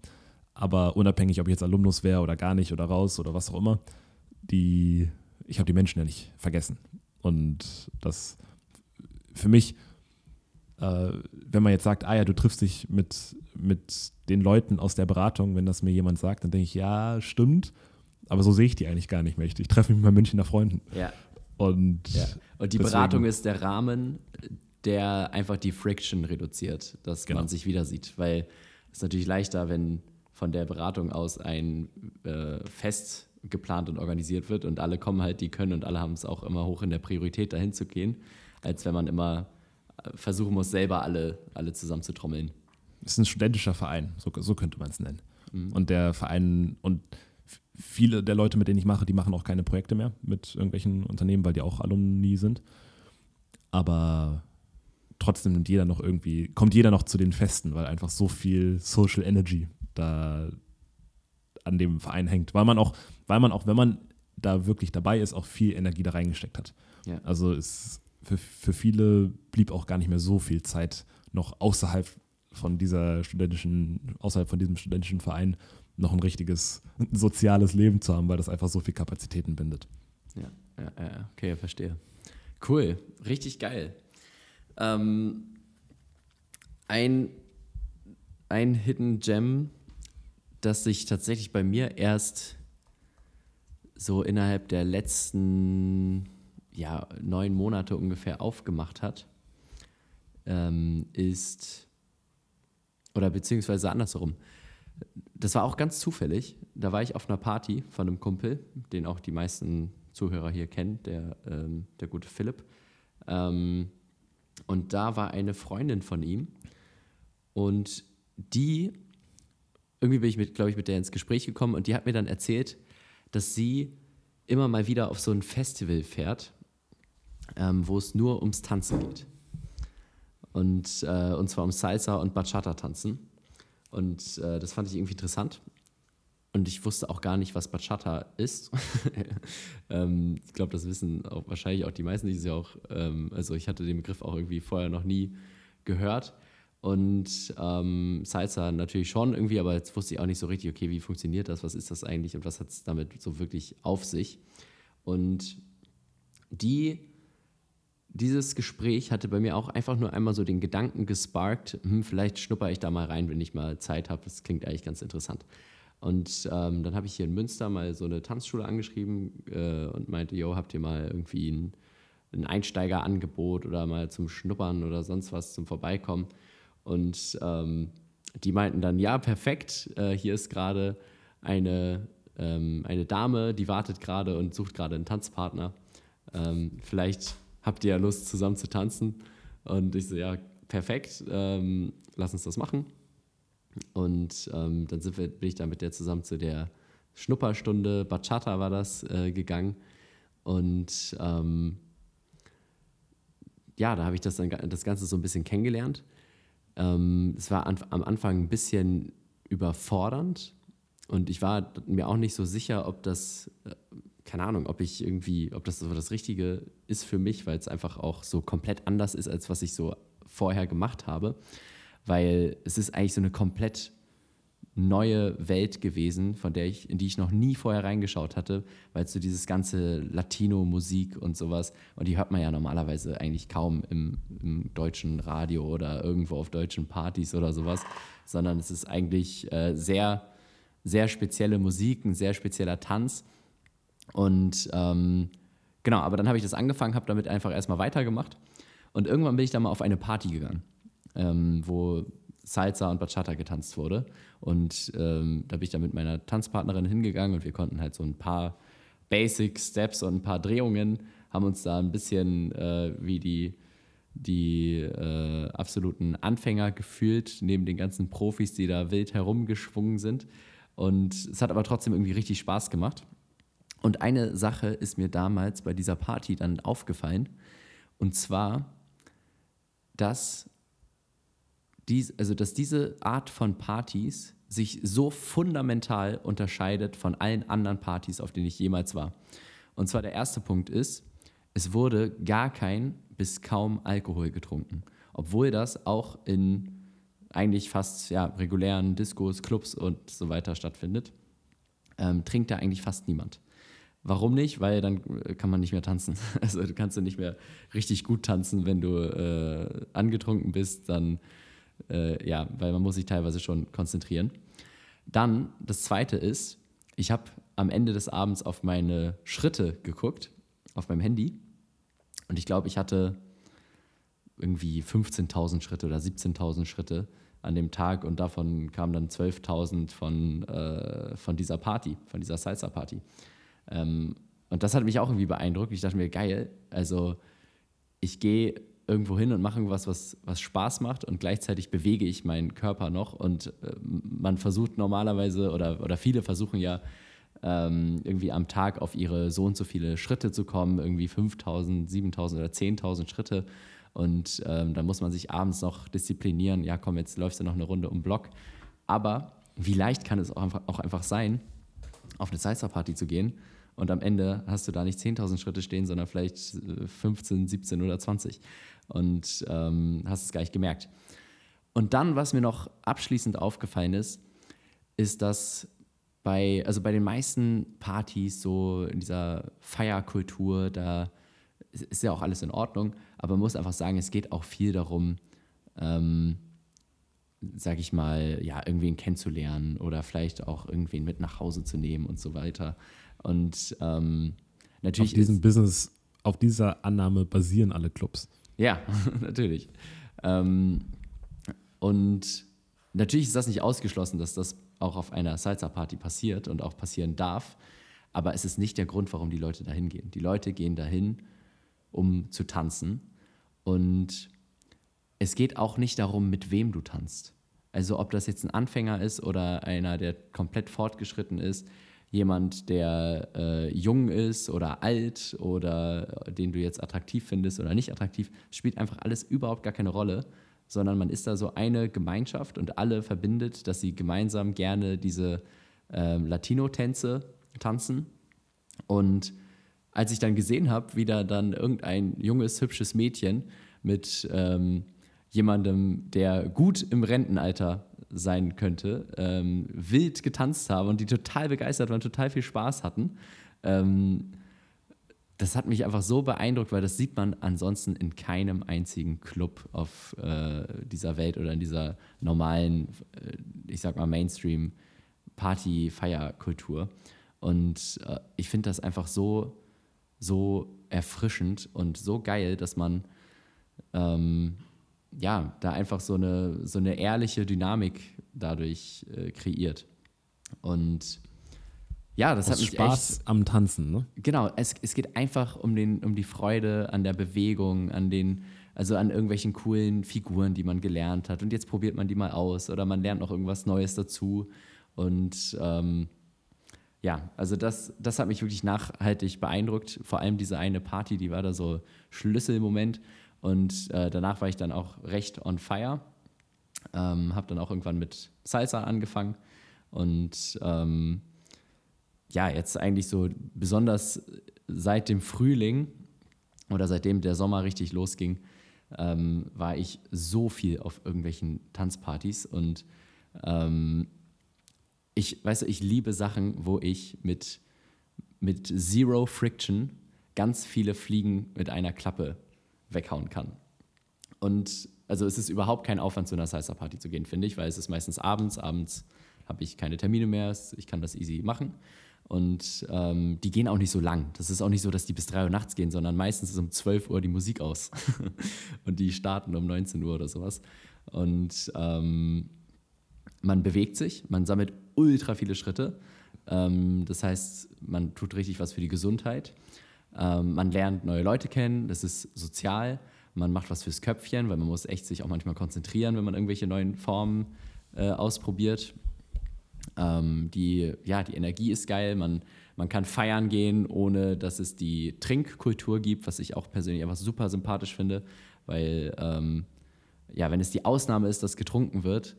Speaker 1: Aber unabhängig, ob ich jetzt Alumnus wäre oder gar nicht oder raus oder was auch immer, die, ich habe die Menschen ja nicht vergessen. Und das für mich, äh, wenn man jetzt sagt, ah ja, du triffst dich mit, mit den Leuten aus der Beratung, wenn das mir jemand sagt, dann denke ich, ja, stimmt. Aber so sehe ich die eigentlich gar nicht mehr. Ich, ich treffe mich mit meinen Münchner Freunden.
Speaker 3: Ja.
Speaker 1: Und,
Speaker 3: ja. und die deswegen, Beratung ist der Rahmen, der einfach die Friction reduziert, dass genau. man sich wieder sieht. Weil es ist natürlich leichter, wenn von der Beratung aus ein äh, Fest geplant und organisiert wird und alle kommen halt, die können und alle haben es auch immer hoch in der Priorität, dahin zu gehen, als wenn man immer äh, versuchen muss, selber alle, alle zusammenzutrommeln.
Speaker 1: Es ist ein studentischer Verein, so, so könnte man es nennen. Mhm. Und der Verein und viele der Leute, mit denen ich mache, die machen auch keine Projekte mehr mit irgendwelchen Unternehmen, weil die auch Alumni sind. Aber trotzdem nimmt jeder noch irgendwie, kommt jeder noch zu den Festen, weil einfach so viel Social Energy da an dem Verein hängt. Weil man auch, weil man auch, wenn man da wirklich dabei ist, auch viel Energie da reingesteckt hat. Ja. Also es für, für viele blieb auch gar nicht mehr so viel Zeit noch außerhalb von dieser studentischen, außerhalb von diesem studentischen Verein noch ein richtiges soziales Leben zu haben, weil das einfach so viel Kapazitäten bindet.
Speaker 3: Ja, ja, ja okay, verstehe. Cool, richtig geil. Ähm, ein, ein Hidden Gem, das sich tatsächlich bei mir erst so innerhalb der letzten ja, neun Monate ungefähr aufgemacht hat, ähm, ist, oder beziehungsweise andersherum, das war auch ganz zufällig. Da war ich auf einer Party von einem Kumpel, den auch die meisten Zuhörer hier kennen, der, ähm, der gute Philipp. Ähm, und da war eine Freundin von ihm. Und die, irgendwie bin ich, mit, glaube ich, mit der ins Gespräch gekommen und die hat mir dann erzählt, dass sie immer mal wieder auf so ein Festival fährt, ähm, wo es nur ums Tanzen geht. Und, äh, und zwar um Salsa und Bachata tanzen. Und äh, das fand ich irgendwie interessant. Und ich wusste auch gar nicht, was Bachata ist. ähm, ich glaube, das wissen auch wahrscheinlich auch die meisten. Ich ja auch, ähm, also ich hatte den Begriff auch irgendwie vorher noch nie gehört. Und ähm, Salsa natürlich schon irgendwie, aber jetzt wusste ich auch nicht so richtig, okay, wie funktioniert das, was ist das eigentlich und was hat es damit so wirklich auf sich. Und die dieses Gespräch hatte bei mir auch einfach nur einmal so den Gedanken gesparkt, hm, vielleicht schnupper ich da mal rein, wenn ich mal Zeit habe. Das klingt eigentlich ganz interessant. Und ähm, dann habe ich hier in Münster mal so eine Tanzschule angeschrieben äh, und meinte, yo, habt ihr mal irgendwie ein, ein Einsteigerangebot oder mal zum Schnuppern oder sonst was zum Vorbeikommen? Und ähm, die meinten dann, ja, perfekt, äh, hier ist gerade eine, ähm, eine Dame, die wartet gerade und sucht gerade einen Tanzpartner. Ähm, vielleicht habt ihr ja Lust, zusammen zu tanzen? Und ich so, ja, perfekt, ähm, lass uns das machen. Und ähm, dann sind wir, bin ich da mit der zusammen zu der Schnupperstunde, Bachata war das, äh, gegangen. Und ähm, ja, da habe ich das, dann, das Ganze so ein bisschen kennengelernt. Ähm, es war an, am Anfang ein bisschen überfordernd und ich war mir auch nicht so sicher, ob das äh, keine Ahnung, ob ich irgendwie, ob das so das Richtige ist für mich, weil es einfach auch so komplett anders ist, als was ich so vorher gemacht habe. Weil es ist eigentlich so eine komplett neue Welt gewesen, von der ich, in die ich noch nie vorher reingeschaut hatte, weil so dieses ganze Latino-Musik und sowas, und die hört man ja normalerweise eigentlich kaum im, im, deutschen Radio oder irgendwo auf deutschen Partys oder sowas, sondern es ist eigentlich äh, sehr, sehr spezielle Musik, ein sehr spezieller Tanz und ähm, genau, aber dann habe ich das angefangen, habe damit einfach erstmal weitergemacht. Und irgendwann bin ich dann mal auf eine Party gegangen, ähm, wo Salsa und Bachata getanzt wurde. Und ähm, da bin ich dann mit meiner Tanzpartnerin hingegangen und wir konnten halt so ein paar Basic Steps und ein paar Drehungen, haben uns da ein bisschen äh, wie die die äh, absoluten Anfänger gefühlt, neben den ganzen Profis, die da wild herumgeschwungen sind. Und es hat aber trotzdem irgendwie richtig Spaß gemacht. Und eine Sache ist mir damals bei dieser Party dann aufgefallen. Und zwar, dass, dies, also dass diese Art von Partys sich so fundamental unterscheidet von allen anderen Partys, auf denen ich jemals war. Und zwar der erste Punkt ist, es wurde gar kein bis kaum Alkohol getrunken. Obwohl das auch in eigentlich fast ja, regulären Diskos, Clubs und so weiter stattfindet, ähm, trinkt da eigentlich fast niemand. Warum nicht? Weil dann äh, kann man nicht mehr tanzen. Also du kannst du nicht mehr richtig gut tanzen, wenn du äh, angetrunken bist, dann äh, ja, weil man muss sich teilweise schon konzentrieren. Dann das zweite ist, ich habe am Ende des Abends auf meine Schritte geguckt, auf meinem Handy. Und ich glaube, ich hatte irgendwie 15.000 Schritte oder 17.000 Schritte an dem Tag und davon kamen dann 12.000 von, äh, von dieser Party, von dieser Salsa-Party. Ähm, und das hat mich auch irgendwie beeindruckt. Ich dachte mir, geil, also ich gehe irgendwo hin und mache irgendwas, was, was Spaß macht und gleichzeitig bewege ich meinen Körper noch. Und äh, man versucht normalerweise oder, oder viele versuchen ja ähm, irgendwie am Tag auf ihre so und so viele Schritte zu kommen, irgendwie 5000, 7000 oder 10.000 Schritte. Und ähm, dann muss man sich abends noch disziplinieren, ja komm, jetzt läufst du noch eine Runde um Block. Aber wie leicht kann es auch einfach, auch einfach sein, auf eine Salsa-Party zu gehen und am Ende hast du da nicht 10.000 Schritte stehen, sondern vielleicht 15, äh, 17 oder 20 und ähm, hast es gar nicht gemerkt. Und dann, was mir noch abschließend aufgefallen ist, ist, dass bei, also bei den meisten Partys, so in dieser Feierkultur, da ist ja auch alles in Ordnung, aber man muss einfach sagen, es geht auch viel darum, ähm, sag ich mal, ja, irgendwen kennenzulernen oder vielleicht auch irgendwen mit nach Hause zu nehmen und so weiter. Und ähm, natürlich.
Speaker 1: Auf diesem Business, auf dieser Annahme basieren alle Clubs.
Speaker 3: Ja, natürlich. Ähm, und natürlich ist das nicht ausgeschlossen, dass das auch auf einer Salsa-Party passiert und auch passieren darf. Aber es ist nicht der Grund, warum die Leute dahin gehen. Die Leute gehen dahin, um zu tanzen. Und es geht auch nicht darum, mit wem du tanzt. Also ob das jetzt ein Anfänger ist oder einer, der komplett fortgeschritten ist, jemand, der äh, jung ist oder alt oder den du jetzt attraktiv findest oder nicht attraktiv, spielt einfach alles überhaupt gar keine Rolle, sondern man ist da so eine Gemeinschaft und alle verbindet, dass sie gemeinsam gerne diese äh, Latino-Tänze tanzen. Und als ich dann gesehen habe, wie da dann irgendein junges, hübsches Mädchen mit ähm, jemandem, der gut im Rentenalter sein könnte, ähm, wild getanzt haben und die total begeistert waren, total viel Spaß hatten. Ähm, das hat mich einfach so beeindruckt, weil das sieht man ansonsten in keinem einzigen Club auf äh, dieser Welt oder in dieser normalen, äh, ich sag mal, Mainstream Party-Feierkultur. Und äh, ich finde das einfach so, so erfrischend und so geil, dass man ähm, ja, da einfach so eine, so eine ehrliche Dynamik dadurch äh, kreiert. Und ja, das Aus hat mich
Speaker 1: Spaß
Speaker 3: echt,
Speaker 1: am Tanzen, ne?
Speaker 3: Genau, es, es geht einfach um, den, um die Freude an der Bewegung, an den, also an irgendwelchen coolen Figuren, die man gelernt hat. Und jetzt probiert man die mal aus oder man lernt noch irgendwas Neues dazu. Und ähm, ja, also das, das hat mich wirklich nachhaltig beeindruckt. Vor allem diese eine Party, die war da so Schlüsselmoment. Und äh, danach war ich dann auch recht on fire. Ähm, habe dann auch irgendwann mit Salsa angefangen. Und ähm, ja, jetzt eigentlich so besonders seit dem Frühling oder seitdem der Sommer richtig losging, ähm, war ich so viel auf irgendwelchen Tanzpartys und ähm, ich, weißt du, ich liebe Sachen, wo ich mit, mit Zero Friction ganz viele Fliegen mit einer Klappe weghauen kann. Und also es ist überhaupt kein Aufwand, zu einer Salsa-Party zu gehen, finde ich, weil es ist meistens abends. Abends habe ich keine Termine mehr, ich kann das easy machen. Und ähm, die gehen auch nicht so lang. Das ist auch nicht so, dass die bis 3 Uhr nachts gehen, sondern meistens ist um 12 Uhr die Musik aus. und die starten um 19 Uhr oder sowas. Und ähm, man bewegt sich, man sammelt ultra viele Schritte. Ähm, das heißt, man tut richtig was für die Gesundheit. Ähm, man lernt neue Leute kennen, das ist sozial. man macht was fürs Köpfchen, weil man muss echt sich auch manchmal konzentrieren, wenn man irgendwelche neuen Formen äh, ausprobiert. Ähm, die, ja, die Energie ist geil, man, man kann feiern gehen, ohne dass es die Trinkkultur gibt, was ich auch persönlich einfach super sympathisch finde, weil ähm, ja, wenn es die Ausnahme ist, dass getrunken wird,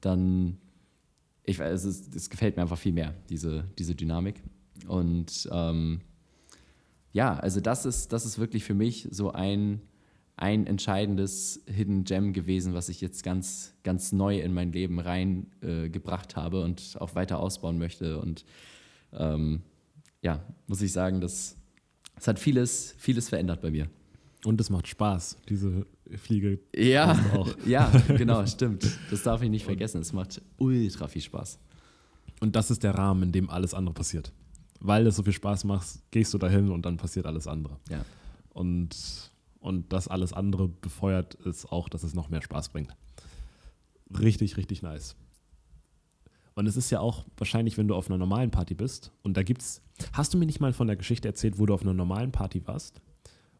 Speaker 3: dann ich es, es gefällt mir einfach viel mehr, diese, diese Dynamik. Und ähm, ja, also das ist, das ist wirklich für mich so ein, ein entscheidendes Hidden Gem gewesen, was ich jetzt ganz, ganz neu in mein Leben reingebracht äh, habe und auch weiter ausbauen möchte. Und ähm, ja, muss ich sagen, das, das hat vieles, vieles verändert bei mir.
Speaker 1: Und es macht Spaß, diese Fliege.
Speaker 3: Ja, ja, genau, stimmt. Das darf ich nicht vergessen. Es macht ultra viel Spaß.
Speaker 1: Und das ist der Rahmen, in dem alles andere passiert. Weil es so viel Spaß macht, gehst du dahin und dann passiert alles andere.
Speaker 3: Ja.
Speaker 1: Und, und das alles andere befeuert es auch, dass es noch mehr Spaß bringt. Richtig, richtig nice. Und es ist ja auch wahrscheinlich, wenn du auf einer normalen Party bist und da gibt's. Hast du mir nicht mal von der Geschichte erzählt, wo du auf einer normalen Party warst?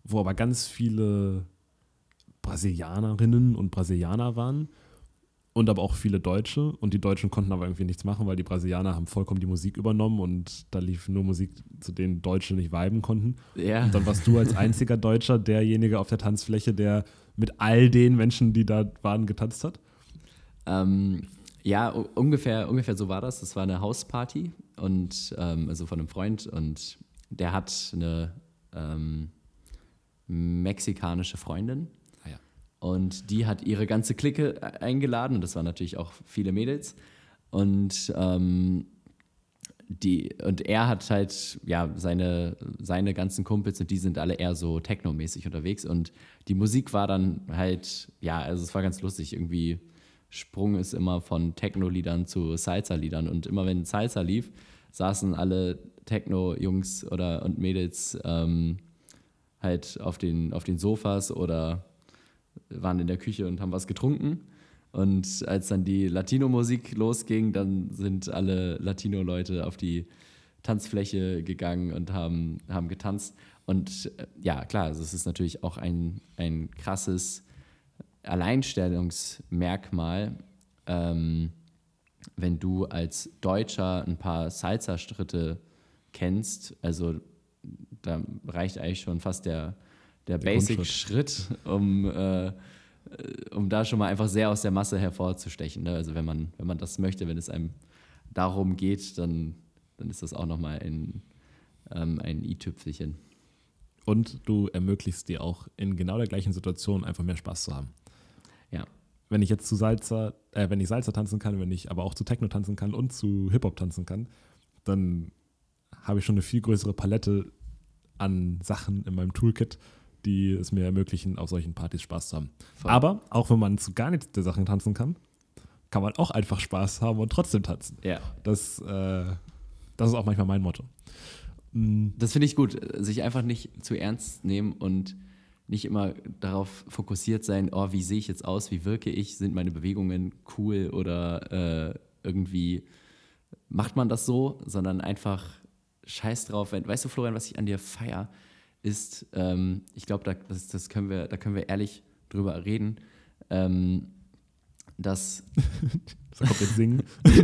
Speaker 1: wo aber ganz viele Brasilianerinnen und Brasilianer waren und aber auch viele Deutsche und die Deutschen konnten aber irgendwie nichts machen, weil die Brasilianer haben vollkommen die Musik übernommen und da lief nur Musik, zu denen Deutsche nicht viben konnten.
Speaker 3: Ja.
Speaker 1: Und dann warst du als einziger Deutscher derjenige auf der Tanzfläche, der mit all den Menschen, die da waren, getanzt hat?
Speaker 3: Ähm, ja, ungefähr, ungefähr so war das. Das war eine Hausparty und ähm, also von einem Freund und der hat eine ähm, mexikanische Freundin. Und die hat ihre ganze Clique eingeladen und das waren natürlich auch viele Mädels. Und, ähm, die, und er hat halt, ja, seine, seine ganzen Kumpels und die sind alle eher so technomäßig unterwegs. Und die Musik war dann halt, ja, also es war ganz lustig. Irgendwie Sprung ist immer von Techno-Liedern zu Salsa-Liedern. Und immer wenn Salsa lief, saßen alle Techno-Jungs oder und Mädels ähm, halt auf den, auf den Sofas oder waren in der Küche und haben was getrunken. Und als dann die Latino-Musik losging, dann sind alle Latino-Leute auf die Tanzfläche gegangen und haben, haben getanzt. Und äh, ja, klar, also es ist natürlich auch ein, ein krasses Alleinstellungsmerkmal, ähm, wenn du als Deutscher ein paar Salsa-Schritte kennst. Also da reicht eigentlich schon fast der, der, der Basic-Schritt, um, äh, um da schon mal einfach sehr aus der Masse hervorzustechen. Ne? Also wenn man, wenn man das möchte, wenn es einem darum geht, dann, dann ist das auch nochmal ein, ähm, ein i-Tüpfelchen.
Speaker 1: Und du ermöglichst dir auch in genau der gleichen Situation einfach mehr Spaß zu haben.
Speaker 3: Ja.
Speaker 1: Wenn ich jetzt zu Salsa, äh, wenn ich Salsa tanzen kann, wenn ich aber auch zu Techno tanzen kann und zu Hip-Hop tanzen kann, dann habe ich schon eine viel größere Palette an Sachen in meinem Toolkit, die es mir ermöglichen, auf solchen Partys Spaß zu haben. Voll. Aber auch wenn man zu gar nichts der Sachen tanzen kann, kann man auch einfach Spaß haben und trotzdem tanzen.
Speaker 3: Ja.
Speaker 1: Das, äh, das ist auch manchmal mein Motto.
Speaker 3: Mhm. Das finde ich gut, sich einfach nicht zu ernst nehmen und nicht immer darauf fokussiert sein, oh, wie sehe ich jetzt aus, wie wirke ich, sind meine Bewegungen cool oder äh, irgendwie macht man das so, sondern einfach scheiß drauf. Wenn, weißt du, Florian, was ich an dir feier, ist, ähm, ich glaube, da, das, das können wir, da können wir ehrlich drüber reden, ähm, dass.
Speaker 1: das kommt jetzt singen.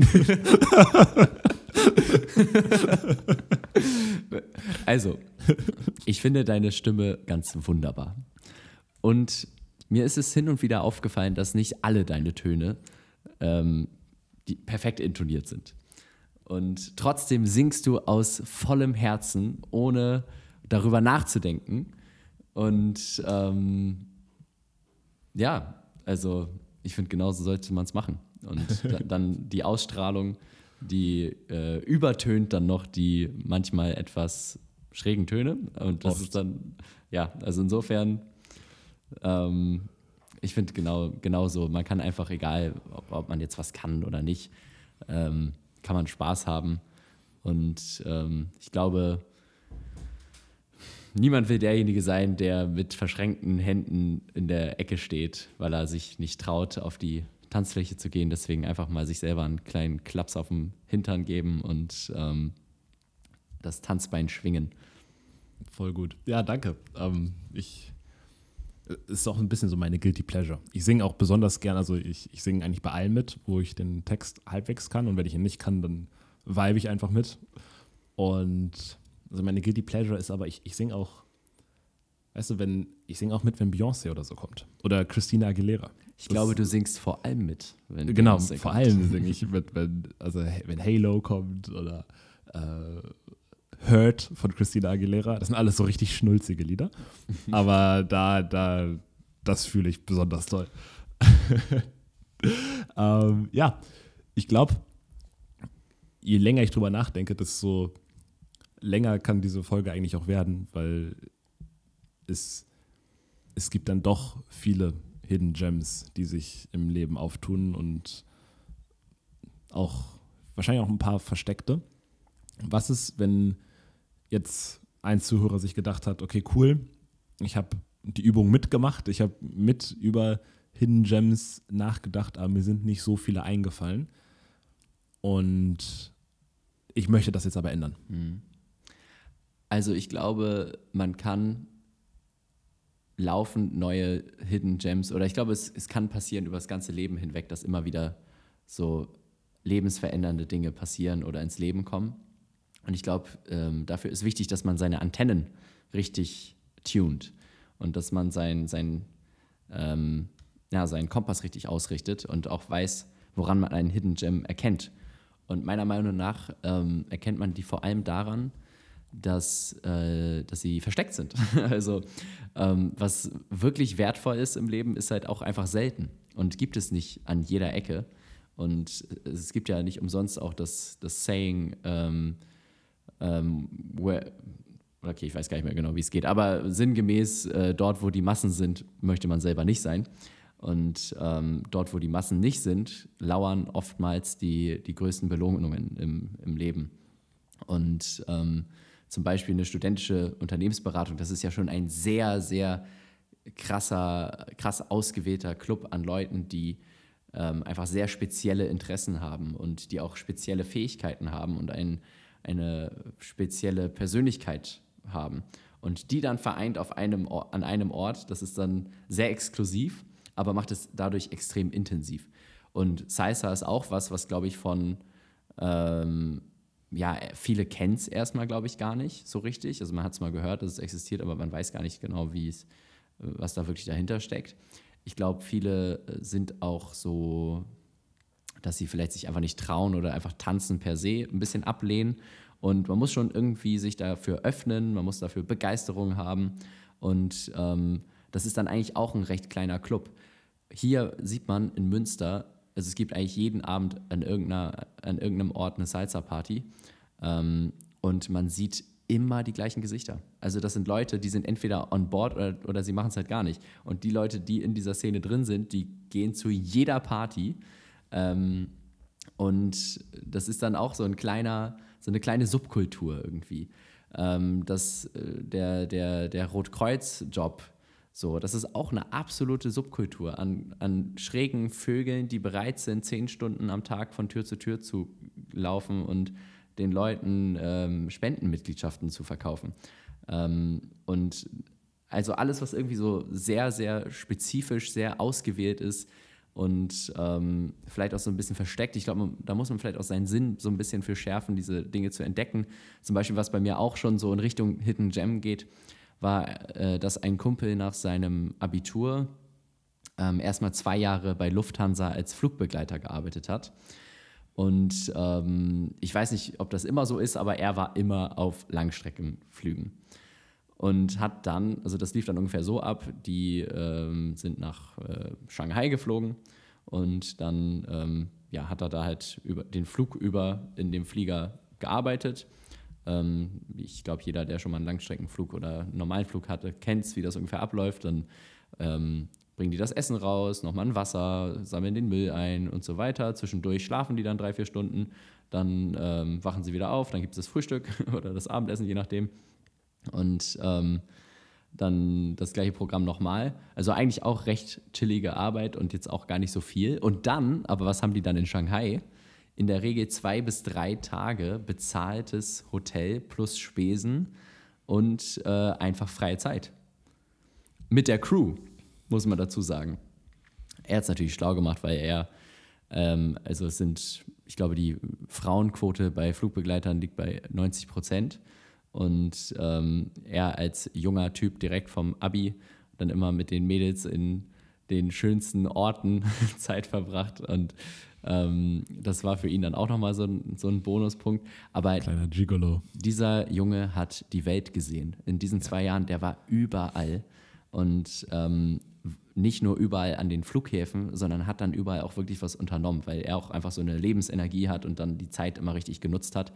Speaker 3: also, ich finde deine Stimme ganz wunderbar. Und mir ist es hin und wieder aufgefallen, dass nicht alle deine Töne ähm, perfekt intoniert sind. Und trotzdem singst du aus vollem Herzen, ohne darüber nachzudenken. Und ähm, ja, also ich finde, genauso sollte man es machen. Und dann die Ausstrahlung, die äh, übertönt dann noch die manchmal etwas schrägen Töne. Und das Oft. ist dann, ja, also insofern, ähm, ich finde genau, genauso, man kann einfach, egal ob, ob, man jetzt was kann oder nicht, ähm, kann man Spaß haben. Und ähm, ich glaube, niemand will derjenige sein, der mit verschränkten Händen in der Ecke steht, weil er sich nicht traut, auf die Tanzfläche zu gehen. Deswegen einfach mal sich selber einen kleinen Klaps auf den Hintern geben und ähm, das Tanzbein schwingen.
Speaker 1: Voll gut. Ja, danke. Ähm, ich ist auch ein bisschen so meine Guilty Pleasure. Ich singe auch besonders gern, also ich, ich singe eigentlich bei allem mit, wo ich den Text halbwegs kann und wenn ich ihn nicht kann, dann vibe ich einfach mit. Und also meine Guilty Pleasure ist aber, ich, ich singe auch, weißt du, wenn, ich singe auch mit, wenn Beyoncé oder so kommt. Oder Christina Aguilera.
Speaker 3: Ich das, glaube, du singst vor allem mit.
Speaker 1: Wenn genau, Beyoncé vor kommt. allem singe ich mit, wenn, also wenn Halo kommt oder äh, Hurt von Christina Aguilera. Das sind alles so richtig schnulzige Lieder. Aber da, da, das fühle ich besonders toll. ähm, ja, ich glaube, je länger ich drüber nachdenke, desto länger kann diese Folge eigentlich auch werden, weil es, es gibt dann doch viele Hidden Gems, die sich im Leben auftun und auch wahrscheinlich auch ein paar versteckte. Was ist, wenn jetzt ein Zuhörer sich gedacht hat, okay, cool, ich habe die Übung mitgemacht, ich habe mit über Hidden Gems nachgedacht, aber mir sind nicht so viele eingefallen. Und ich möchte das jetzt aber ändern. Hm.
Speaker 3: Also ich glaube, man kann laufend neue Hidden Gems oder ich glaube, es, es kann passieren über das ganze Leben hinweg, dass immer wieder so lebensverändernde Dinge passieren oder ins Leben kommen. Und ich glaube, ähm, dafür ist wichtig, dass man seine Antennen richtig tunt und dass man sein, sein, ähm, ja, seinen Kompass richtig ausrichtet und auch weiß, woran man einen Hidden Gem erkennt. Und meiner Meinung nach ähm, erkennt man die vor allem daran, dass, äh, dass sie versteckt sind. also ähm, was wirklich wertvoll ist im Leben, ist halt auch einfach selten und gibt es nicht an jeder Ecke. Und es gibt ja nicht umsonst auch das, das Saying, ähm, ähm, where, okay, ich weiß gar nicht mehr genau, wie es geht, aber sinngemäß, äh, dort, wo die Massen sind, möchte man selber nicht sein. Und ähm, dort, wo die Massen nicht sind, lauern oftmals die, die größten Belohnungen im, im Leben. Und ähm, zum Beispiel eine studentische Unternehmensberatung, das ist ja schon ein sehr, sehr krasser, krass ausgewählter Club an Leuten, die ähm, einfach sehr spezielle Interessen haben und die auch spezielle Fähigkeiten haben und ein, eine spezielle Persönlichkeit haben. Und die dann vereint auf einem, an einem Ort, das ist dann sehr exklusiv, aber macht es dadurch extrem intensiv. Und Salsa ist auch was, was glaube ich von ähm, ja, viele kennen es erstmal, glaube ich, gar nicht so richtig. Also man hat es mal gehört, dass es existiert, aber man weiß gar nicht genau, wie es, was da wirklich dahinter steckt. Ich glaube, viele äh, sind auch so, dass sie vielleicht sich einfach nicht trauen oder einfach tanzen per se ein bisschen ablehnen. Und man muss schon irgendwie sich dafür öffnen, man muss dafür Begeisterung haben. Und ähm, das ist dann eigentlich auch ein recht kleiner Club. Hier sieht man in Münster, also es gibt eigentlich jeden Abend an, irgendeiner, an irgendeinem Ort eine Salsa-Party ähm, und man sieht immer die gleichen Gesichter. Also das sind Leute, die sind entweder on board oder, oder sie machen es halt gar nicht. Und die Leute, die in dieser Szene drin sind, die gehen zu jeder Party. Ähm, und das ist dann auch so ein kleiner, so eine kleine Subkultur irgendwie. Ähm, das, äh, der der, der Rotkreuz-Job, so, das ist auch eine absolute Subkultur an, an schrägen Vögeln, die bereit sind, zehn Stunden am Tag von Tür zu Tür zu laufen und den Leuten ähm, Spendenmitgliedschaften zu verkaufen. Ähm, und also alles, was irgendwie so sehr, sehr spezifisch, sehr ausgewählt ist und ähm, vielleicht auch so ein bisschen versteckt. Ich glaube, da muss man vielleicht auch seinen Sinn so ein bisschen für schärfen, diese Dinge zu entdecken. Zum Beispiel, was bei mir auch schon so in Richtung Hidden Gem geht war, äh, dass ein Kumpel nach seinem Abitur ähm, erstmal zwei Jahre bei Lufthansa als Flugbegleiter gearbeitet hat. Und ähm, ich weiß nicht, ob das immer so ist, aber er war immer auf Langstreckenflügen. Und hat dann, also das lief dann ungefähr so ab, die ähm, sind nach äh, Shanghai geflogen und dann ähm, ja, hat er da halt über den Flug über in dem Flieger gearbeitet ähm, ich glaube, jeder, der schon mal einen Langstreckenflug oder einen normalen Flug hatte, kennt es, wie das ungefähr abläuft. Dann ähm, bringen die das Essen raus, nochmal ein Wasser, sammeln den Müll ein und so weiter. Zwischendurch schlafen die dann drei, vier Stunden, dann ähm, wachen sie wieder auf, dann gibt es das Frühstück oder das Abendessen, je nachdem. Und ähm, dann das gleiche Programm nochmal. Also eigentlich auch recht chillige Arbeit und jetzt auch gar nicht so viel. Und dann, aber was haben die dann in Shanghai? In der Regel zwei bis drei Tage bezahltes Hotel plus Spesen und äh, einfach freie Zeit. Mit der Crew. muss man dazu sagen. Er hat es natürlich schlau gemacht, weil er, ähm, also es sind, ich glaube, die Frauenquote bei Flugbegleitern liegt bei 90 Prozent. Und ähm, er als junger Typ direkt vom Abi dann immer mit den Mädels in den schönsten Orten Zeit verbracht. Und ähm, das war für ihn dann auch nochmal so ein, so ein Bonuspunkt. Aber
Speaker 1: Kleiner Gigolo.
Speaker 3: dieser Junge hat die Welt gesehen. In diesen zwei Jahren, der war überall. Und ähm, nicht nur überall an den Flughäfen, sondern hat dann überall auch wirklich was unternommen, weil er auch einfach so eine Lebensenergie hat und dann die Zeit immer richtig genutzt hat.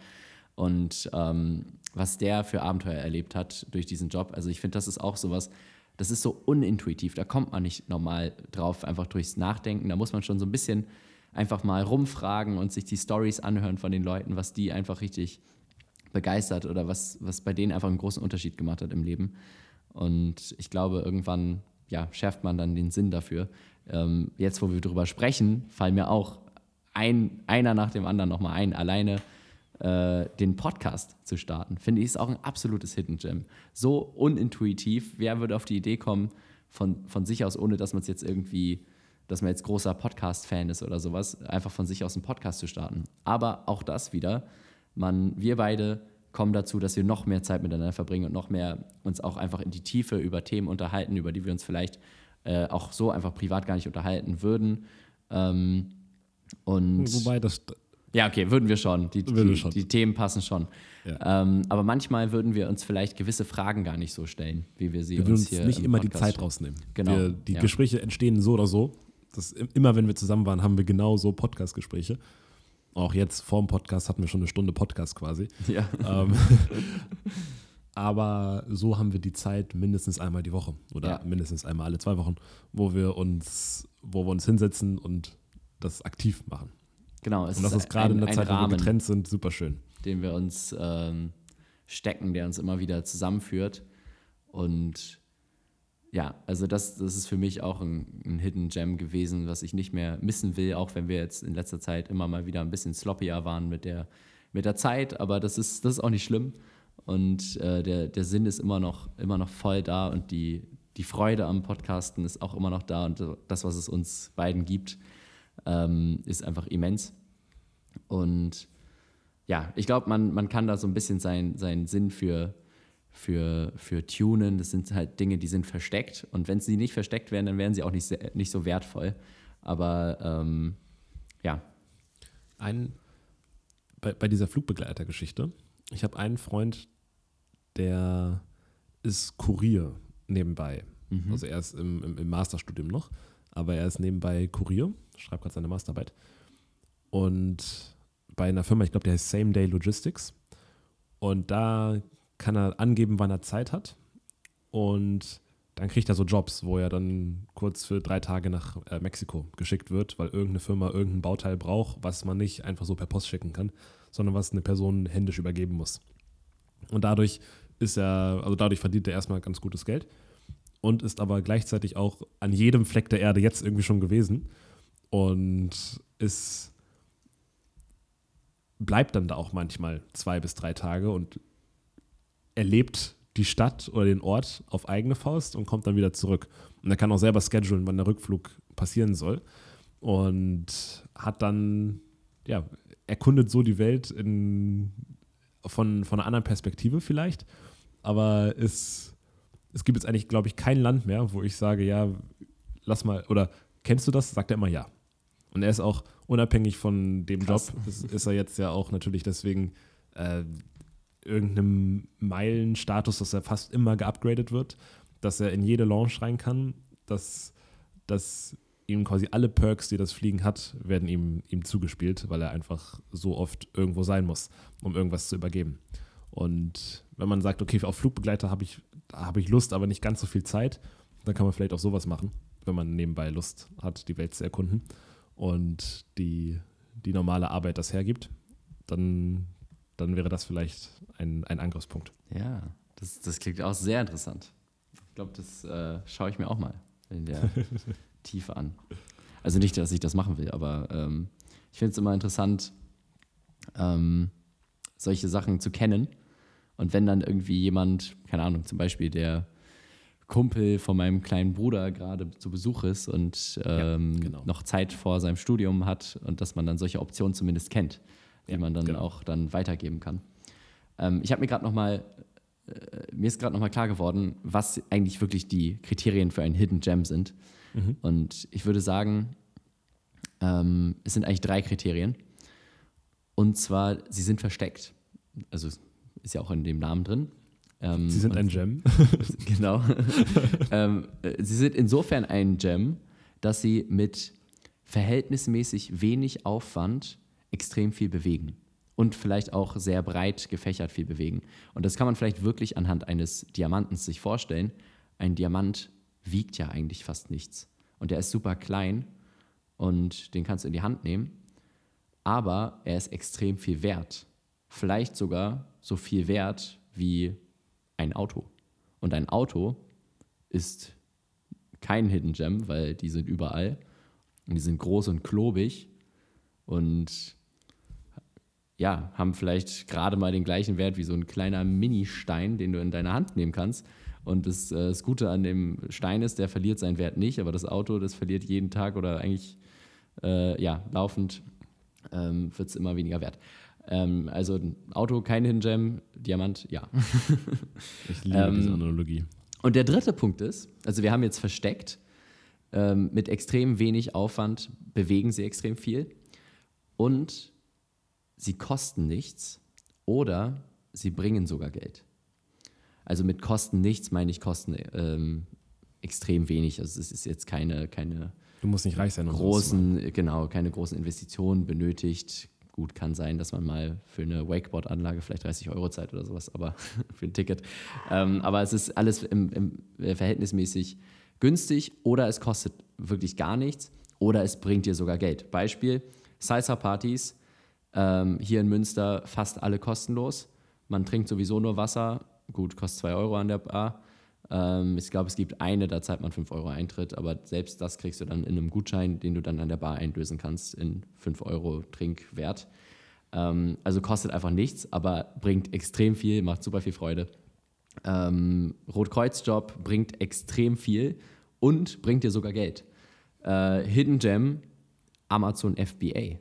Speaker 3: Und ähm, was der für Abenteuer erlebt hat durch diesen Job, also ich finde, das ist auch sowas, das ist so unintuitiv, da kommt man nicht normal drauf, einfach durchs Nachdenken, da muss man schon so ein bisschen einfach mal rumfragen und sich die Stories anhören von den Leuten, was die einfach richtig begeistert oder was, was bei denen einfach einen großen Unterschied gemacht hat im Leben. Und ich glaube, irgendwann ja, schärft man dann den Sinn dafür. Ähm, jetzt, wo wir drüber sprechen, fallen mir auch ein, einer nach dem anderen nochmal ein, alleine äh, den Podcast zu starten. Finde ich, ist auch ein absolutes Hidden Gem. So unintuitiv, wer würde auf die Idee kommen, von, von sich aus, ohne dass man es jetzt irgendwie, dass man jetzt großer Podcast-Fan ist oder sowas, einfach von sich aus einen Podcast zu starten. Aber auch das wieder, man, wir beide kommen dazu, dass wir noch mehr Zeit miteinander verbringen und noch mehr uns auch einfach in die Tiefe über Themen unterhalten, über die wir uns vielleicht äh, auch so einfach privat gar nicht unterhalten würden. Ähm, und
Speaker 1: Wobei das.
Speaker 3: ja, okay, würden wir schon. Die,
Speaker 1: Würden wir
Speaker 3: die,
Speaker 1: schon.
Speaker 3: die Themen passen schon.
Speaker 1: Ja.
Speaker 3: Ähm, aber manchmal würden wir uns vielleicht gewisse Fragen gar nicht so stellen, wie wir sie
Speaker 1: Wir würden
Speaker 3: uns
Speaker 1: uns
Speaker 3: hier
Speaker 1: nicht
Speaker 3: im
Speaker 1: immer die
Speaker 3: Podcast
Speaker 1: Zeit
Speaker 3: stellen.
Speaker 1: rausnehmen.
Speaker 3: Genau,
Speaker 1: Wir, die
Speaker 3: ja.
Speaker 1: Gespräche entstehen so oder so. Das, immer wenn wir zusammen waren, haben wir genau so Podcast-Gespräche. Auch jetzt vorm Podcast hatten wir schon eine Stunde Podcast quasi.
Speaker 3: Ja.
Speaker 1: Ähm, aber so haben wir die Zeit mindestens einmal die Woche oder
Speaker 3: Ja.
Speaker 1: mindestens einmal alle zwei Wochen, wo wir uns, wo wir uns hinsetzen und das aktiv machen.
Speaker 3: Genau,
Speaker 1: Und das ist gerade
Speaker 3: ein,
Speaker 1: in der Zeit, wo wir
Speaker 3: Rahmen,
Speaker 1: getrennt sind, super schön.
Speaker 3: den wir uns ähm, stecken, der uns immer wieder zusammenführt. Und ja, also das, das ist für mich auch ein, ein Hidden Gem gewesen, was ich nicht mehr missen will, auch wenn wir jetzt in letzter Zeit immer mal wieder ein bisschen sloppier waren mit der, mit der Zeit, aber das ist, das ist auch nicht schlimm. Und äh, der, der Sinn ist immer noch, immer noch voll da und die, die Freude am Podcasten ist auch immer noch da und das, was es uns beiden gibt, ähm, ist einfach immens. Und ja, ich glaube, man, man kann da so ein bisschen sein, seinen Sinn für, für, für tunen. Das sind halt Dinge, die sind versteckt. Und wenn sie nicht versteckt wären, dann wären sie auch nicht, sehr, nicht so wertvoll. Aber ähm, ja,
Speaker 1: Ein, bei, bei dieser Flugbegleitergeschichte, ich habe einen Freund, der ist Kurier nebenbei. Also er ist im, im, im Masterstudium noch, aber er ist nebenbei Kurier, schreibt gerade seine Masterarbeit. Und bei einer Firma, ich glaube, der heißt Same Day Logistics. Und da kann er angeben, wann er Zeit hat. Und dann kriegt er so Jobs, wo er dann kurz für drei Tage nach äh, Mexiko geschickt wird, weil irgendeine Firma irgendein Bauteil braucht, was man nicht einfach so per Post schicken kann, sondern was eine Person händisch übergeben muss. Und dadurch ist er, also dadurch verdient er erstmal ganz gutes Geld und ist aber gleichzeitig auch an jedem Fleck der Erde jetzt irgendwie schon gewesen und ist bleibt dann da auch manchmal zwei bis drei Tage und erlebt die Stadt oder den Ort auf eigene Faust und kommt dann wieder zurück. Und er kann auch selber schedulen, wann der Rückflug passieren soll. Und hat dann, ja, erkundet so die Welt in, von, von einer anderen Perspektive vielleicht. Aber es, es gibt jetzt eigentlich, glaube ich, kein Land mehr, wo ich sage, ja, lass mal, oder kennst du das? Sagt er immer ja. Und er ist auch unabhängig von dem
Speaker 3: Krass.
Speaker 1: Job, ist, ist er jetzt ja auch natürlich deswegen äh, irgendeinem Meilenstatus, dass er fast immer geupgradet wird, dass er in jede Lounge rein kann, dass, dass ihm quasi alle Perks, die das Fliegen hat, werden ihm, ihm zugespielt, weil er einfach so oft irgendwo sein muss, um irgendwas zu übergeben. Und wenn man sagt, okay, auf Flugbegleiter habe ich, da habe ich Lust, aber nicht ganz so viel Zeit, dann kann man vielleicht auch sowas machen, wenn man nebenbei Lust hat, die Welt zu erkunden und die, die normale Arbeit das hergibt, dann, dann wäre das vielleicht ein, ein Angriffspunkt.
Speaker 3: ja, das, das klingt auch sehr interessant. Ich glaube, das äh, schaue ich mir auch mal in der Tiefe an. Also nicht, dass ich das machen will, aber ähm, ich finde es immer interessant, ähm, solche Sachen zu kennen. Und wenn dann irgendwie jemand, keine Ahnung, zum Beispiel der Kumpel von meinem kleinen Bruder gerade zu Besuch ist und ähm,
Speaker 1: Ja, genau.
Speaker 3: noch Zeit vor seinem Studium hat und dass man dann solche Optionen zumindest kennt, die
Speaker 1: Ja,
Speaker 3: man dann
Speaker 1: genau.
Speaker 3: auch dann weitergeben kann. Ähm, ich habe mir gerade noch mal äh, mir ist gerade noch mal klar geworden, was eigentlich wirklich die Kriterien für einen Hidden Gem sind. Und ich würde sagen, ähm, es sind eigentlich drei Kriterien. Und zwar, sie sind versteckt. Also ist ja auch in dem Namen drin. Ähm,
Speaker 1: Sie sind ein Gem.
Speaker 3: genau. ähm, äh, sie sind insofern ein Gem, dass sie mit verhältnismäßig wenig Aufwand extrem viel bewegen. Und vielleicht auch sehr breit gefächert viel bewegen. Und das kann man vielleicht wirklich anhand eines Diamantens sich vorstellen. Ein Diamant wiegt ja eigentlich fast nichts. Und der ist super klein und den kannst du in die Hand nehmen. Aber er ist extrem viel wert. Vielleicht sogar so viel wert wie ein Auto. Und ein Auto ist kein Hidden Gem, weil die sind überall. Und die sind groß und klobig und ja, haben vielleicht gerade mal den gleichen Wert wie so ein kleiner Mini-Stein, den du in deine Hand nehmen kannst. Und das, äh, das Gute an dem Stein ist, der verliert seinen Wert nicht, aber das Auto, das verliert jeden Tag oder eigentlich äh, ja, laufend ähm, wird es immer weniger wert. Ähm, also ein Auto, kein Hidden Gem, Diamant, ja.
Speaker 1: Ich liebe
Speaker 3: Ähm,
Speaker 1: diese Analogie.
Speaker 3: Und der dritte Punkt ist, also wir haben jetzt versteckt, ähm, mit extrem wenig Aufwand bewegen sie extrem viel und sie kosten nichts oder sie bringen sogar Geld. Also mit kosten nichts meine ich kosten ähm, extrem wenig. Also es ist jetzt keine, keine
Speaker 1: Du musst nicht reich sein, um
Speaker 3: großen, genau, keine großen Investitionen benötigt. Gut, kann sein, dass man mal für eine Wakeboard-Anlage vielleicht 30 Euro zahlt oder sowas, aber für ein Ticket. Ähm, aber es ist alles im, im, äh, verhältnismäßig günstig oder es kostet wirklich gar nichts oder es bringt dir sogar Geld. Beispiel: Salsa-Partys ähm, hier in Münster fast alle kostenlos. Man trinkt sowieso nur Wasser. Gut, kostet 2 Euro an der Bar. Ähm, ich glaube, es gibt eine, da zahlt man 5 Euro Eintritt, aber selbst das kriegst du dann in einem Gutschein, den du dann an der Bar einlösen kannst, in 5 Euro Trinkwert. Ähm, also kostet einfach nichts, aber bringt extrem viel, macht super viel Freude. Ähm, Rotkreuzjob bringt extrem viel und bringt dir sogar Geld. Äh, Hidden Gem, Amazon FBA,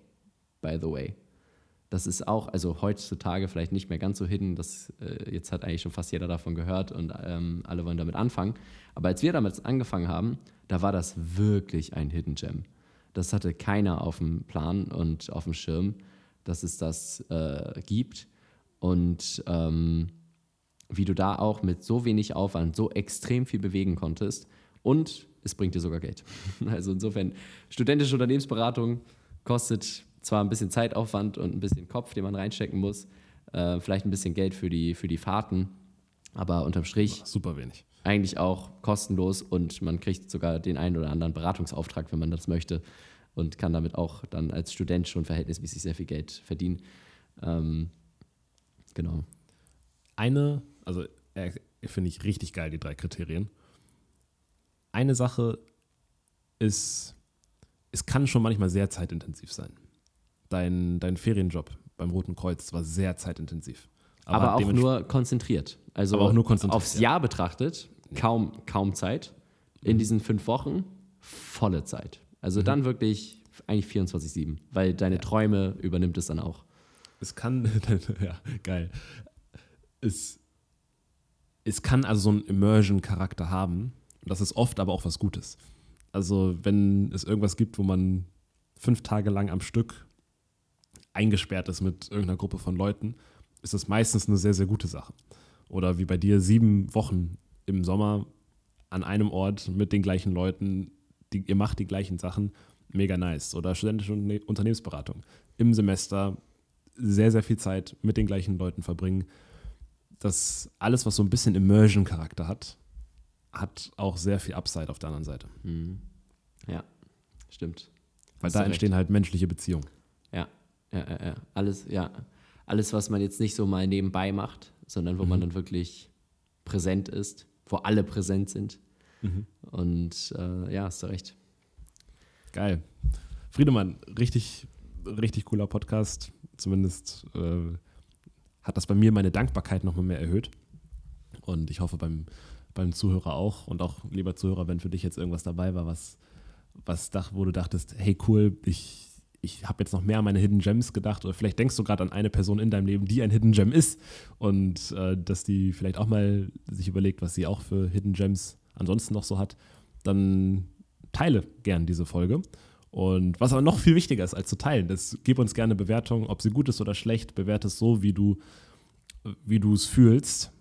Speaker 3: by the way. Das ist auch, also heutzutage vielleicht nicht mehr ganz so hidden. Das, äh, jetzt hat eigentlich schon fast jeder davon gehört und ähm, alle wollen damit anfangen. Aber als wir damit angefangen haben, da war das wirklich ein Hidden Gem. Das hatte keiner auf dem Plan und auf dem Schirm, dass es das äh, gibt. Und ähm, wie du da auch mit so wenig Aufwand so extrem viel bewegen konntest und es bringt dir sogar Geld. Also insofern, studentische Unternehmensberatung kostet zwar ein bisschen Zeitaufwand und ein bisschen Kopf, den man reinstecken muss, äh, vielleicht ein bisschen Geld für die, für die Fahrten, aber unterm Strich
Speaker 1: Super wenig.
Speaker 3: eigentlich auch kostenlos und man kriegt sogar den einen oder anderen Beratungsauftrag, wenn man das möchte und kann damit auch dann als Student schon verhältnismäßig sehr viel Geld verdienen. Ähm, genau.
Speaker 1: Eine, also äh, finde ich richtig geil, die drei Kriterien. Eine Sache ist, es kann schon manchmal sehr zeitintensiv sein. Dein, dein Ferienjob beim Roten Kreuz war sehr zeitintensiv.
Speaker 3: Aber, auch
Speaker 1: dementsprechend-
Speaker 3: nur konzentriert. Also
Speaker 1: Aber auch nur konzentriert,
Speaker 3: aufs
Speaker 1: ja.
Speaker 3: Jahr betrachtet, kaum, kaum Zeit. In
Speaker 1: Mhm.
Speaker 3: diesen fünf Wochen volle Zeit. Also dann wirklich eigentlich 24-7, weil deine Träume übernimmt es dann auch.
Speaker 1: Es kann, ja, geil. Es, es kann also so einen Immersion-Charakter haben. Und das ist oft aber auch was Gutes. Also, wenn es irgendwas gibt, wo man fünf Tage lang am Stück eingesperrt ist mit irgendeiner Gruppe von Leuten, ist das meistens eine sehr, sehr gute Sache. Oder wie bei dir, sieben Wochen im Sommer an einem Ort mit den gleichen Leuten, die, ihr macht die gleichen Sachen, mega nice. Oder studentische Unterne- Unternehmensberatung. Im Semester sehr, sehr viel Zeit mit den gleichen Leuten verbringen. Das alles, was so ein bisschen Immersion-Charakter hat, hat auch sehr viel Upside auf der anderen Seite.
Speaker 3: Ja, stimmt.
Speaker 1: Weil
Speaker 3: Hast
Speaker 1: da entstehen halt menschliche Beziehungen.
Speaker 3: Ja, ja, ja, ja. Alles, ja. Alles, was man jetzt nicht so mal nebenbei macht, sondern wo man dann wirklich präsent ist, wo alle präsent sind. Und äh, ja, hast du recht.
Speaker 1: Geil. Friedemann, richtig, richtig cooler Podcast. Zumindest äh, hat das bei mir meine Dankbarkeit nochmal mehr erhöht. Und ich hoffe beim, beim Zuhörer auch. Und auch, lieber Zuhörer, wenn für dich jetzt irgendwas dabei war, was, was dach, wo du dachtest, hey cool, ich, ich habe jetzt noch mehr an meine Hidden Gems gedacht. Oder vielleicht denkst du gerade an eine Person in deinem Leben, die ein Hidden Gem ist. Und äh, dass die vielleicht auch mal sich überlegt, was sie auch für Hidden Gems ansonsten noch so hat. Dann teile gern diese Folge. Und was aber noch viel wichtiger ist als zu teilen, das gib uns gerne Bewertung, ob sie gut ist oder schlecht, bewerte es so, wie du wie du es fühlst.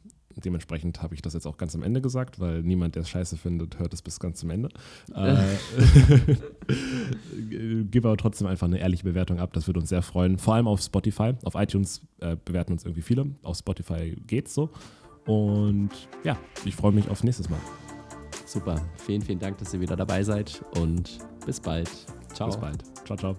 Speaker 1: Dementsprechend habe ich das jetzt auch ganz am Ende gesagt, weil niemand, der es scheiße findet, hört es bis ganz zum Ende. äh, gib aber trotzdem einfach eine ehrliche Bewertung ab, das würde uns sehr freuen. Vor allem auf Spotify. Auf iTunes äh, bewerten uns irgendwie viele. Auf Spotify geht's so. Und ja, ich freue mich aufs nächste Mal.
Speaker 3: Super. Vielen, vielen Dank, dass ihr wieder dabei seid und bis bald.
Speaker 1: Ciao. Bis bald. Ciao, ciao.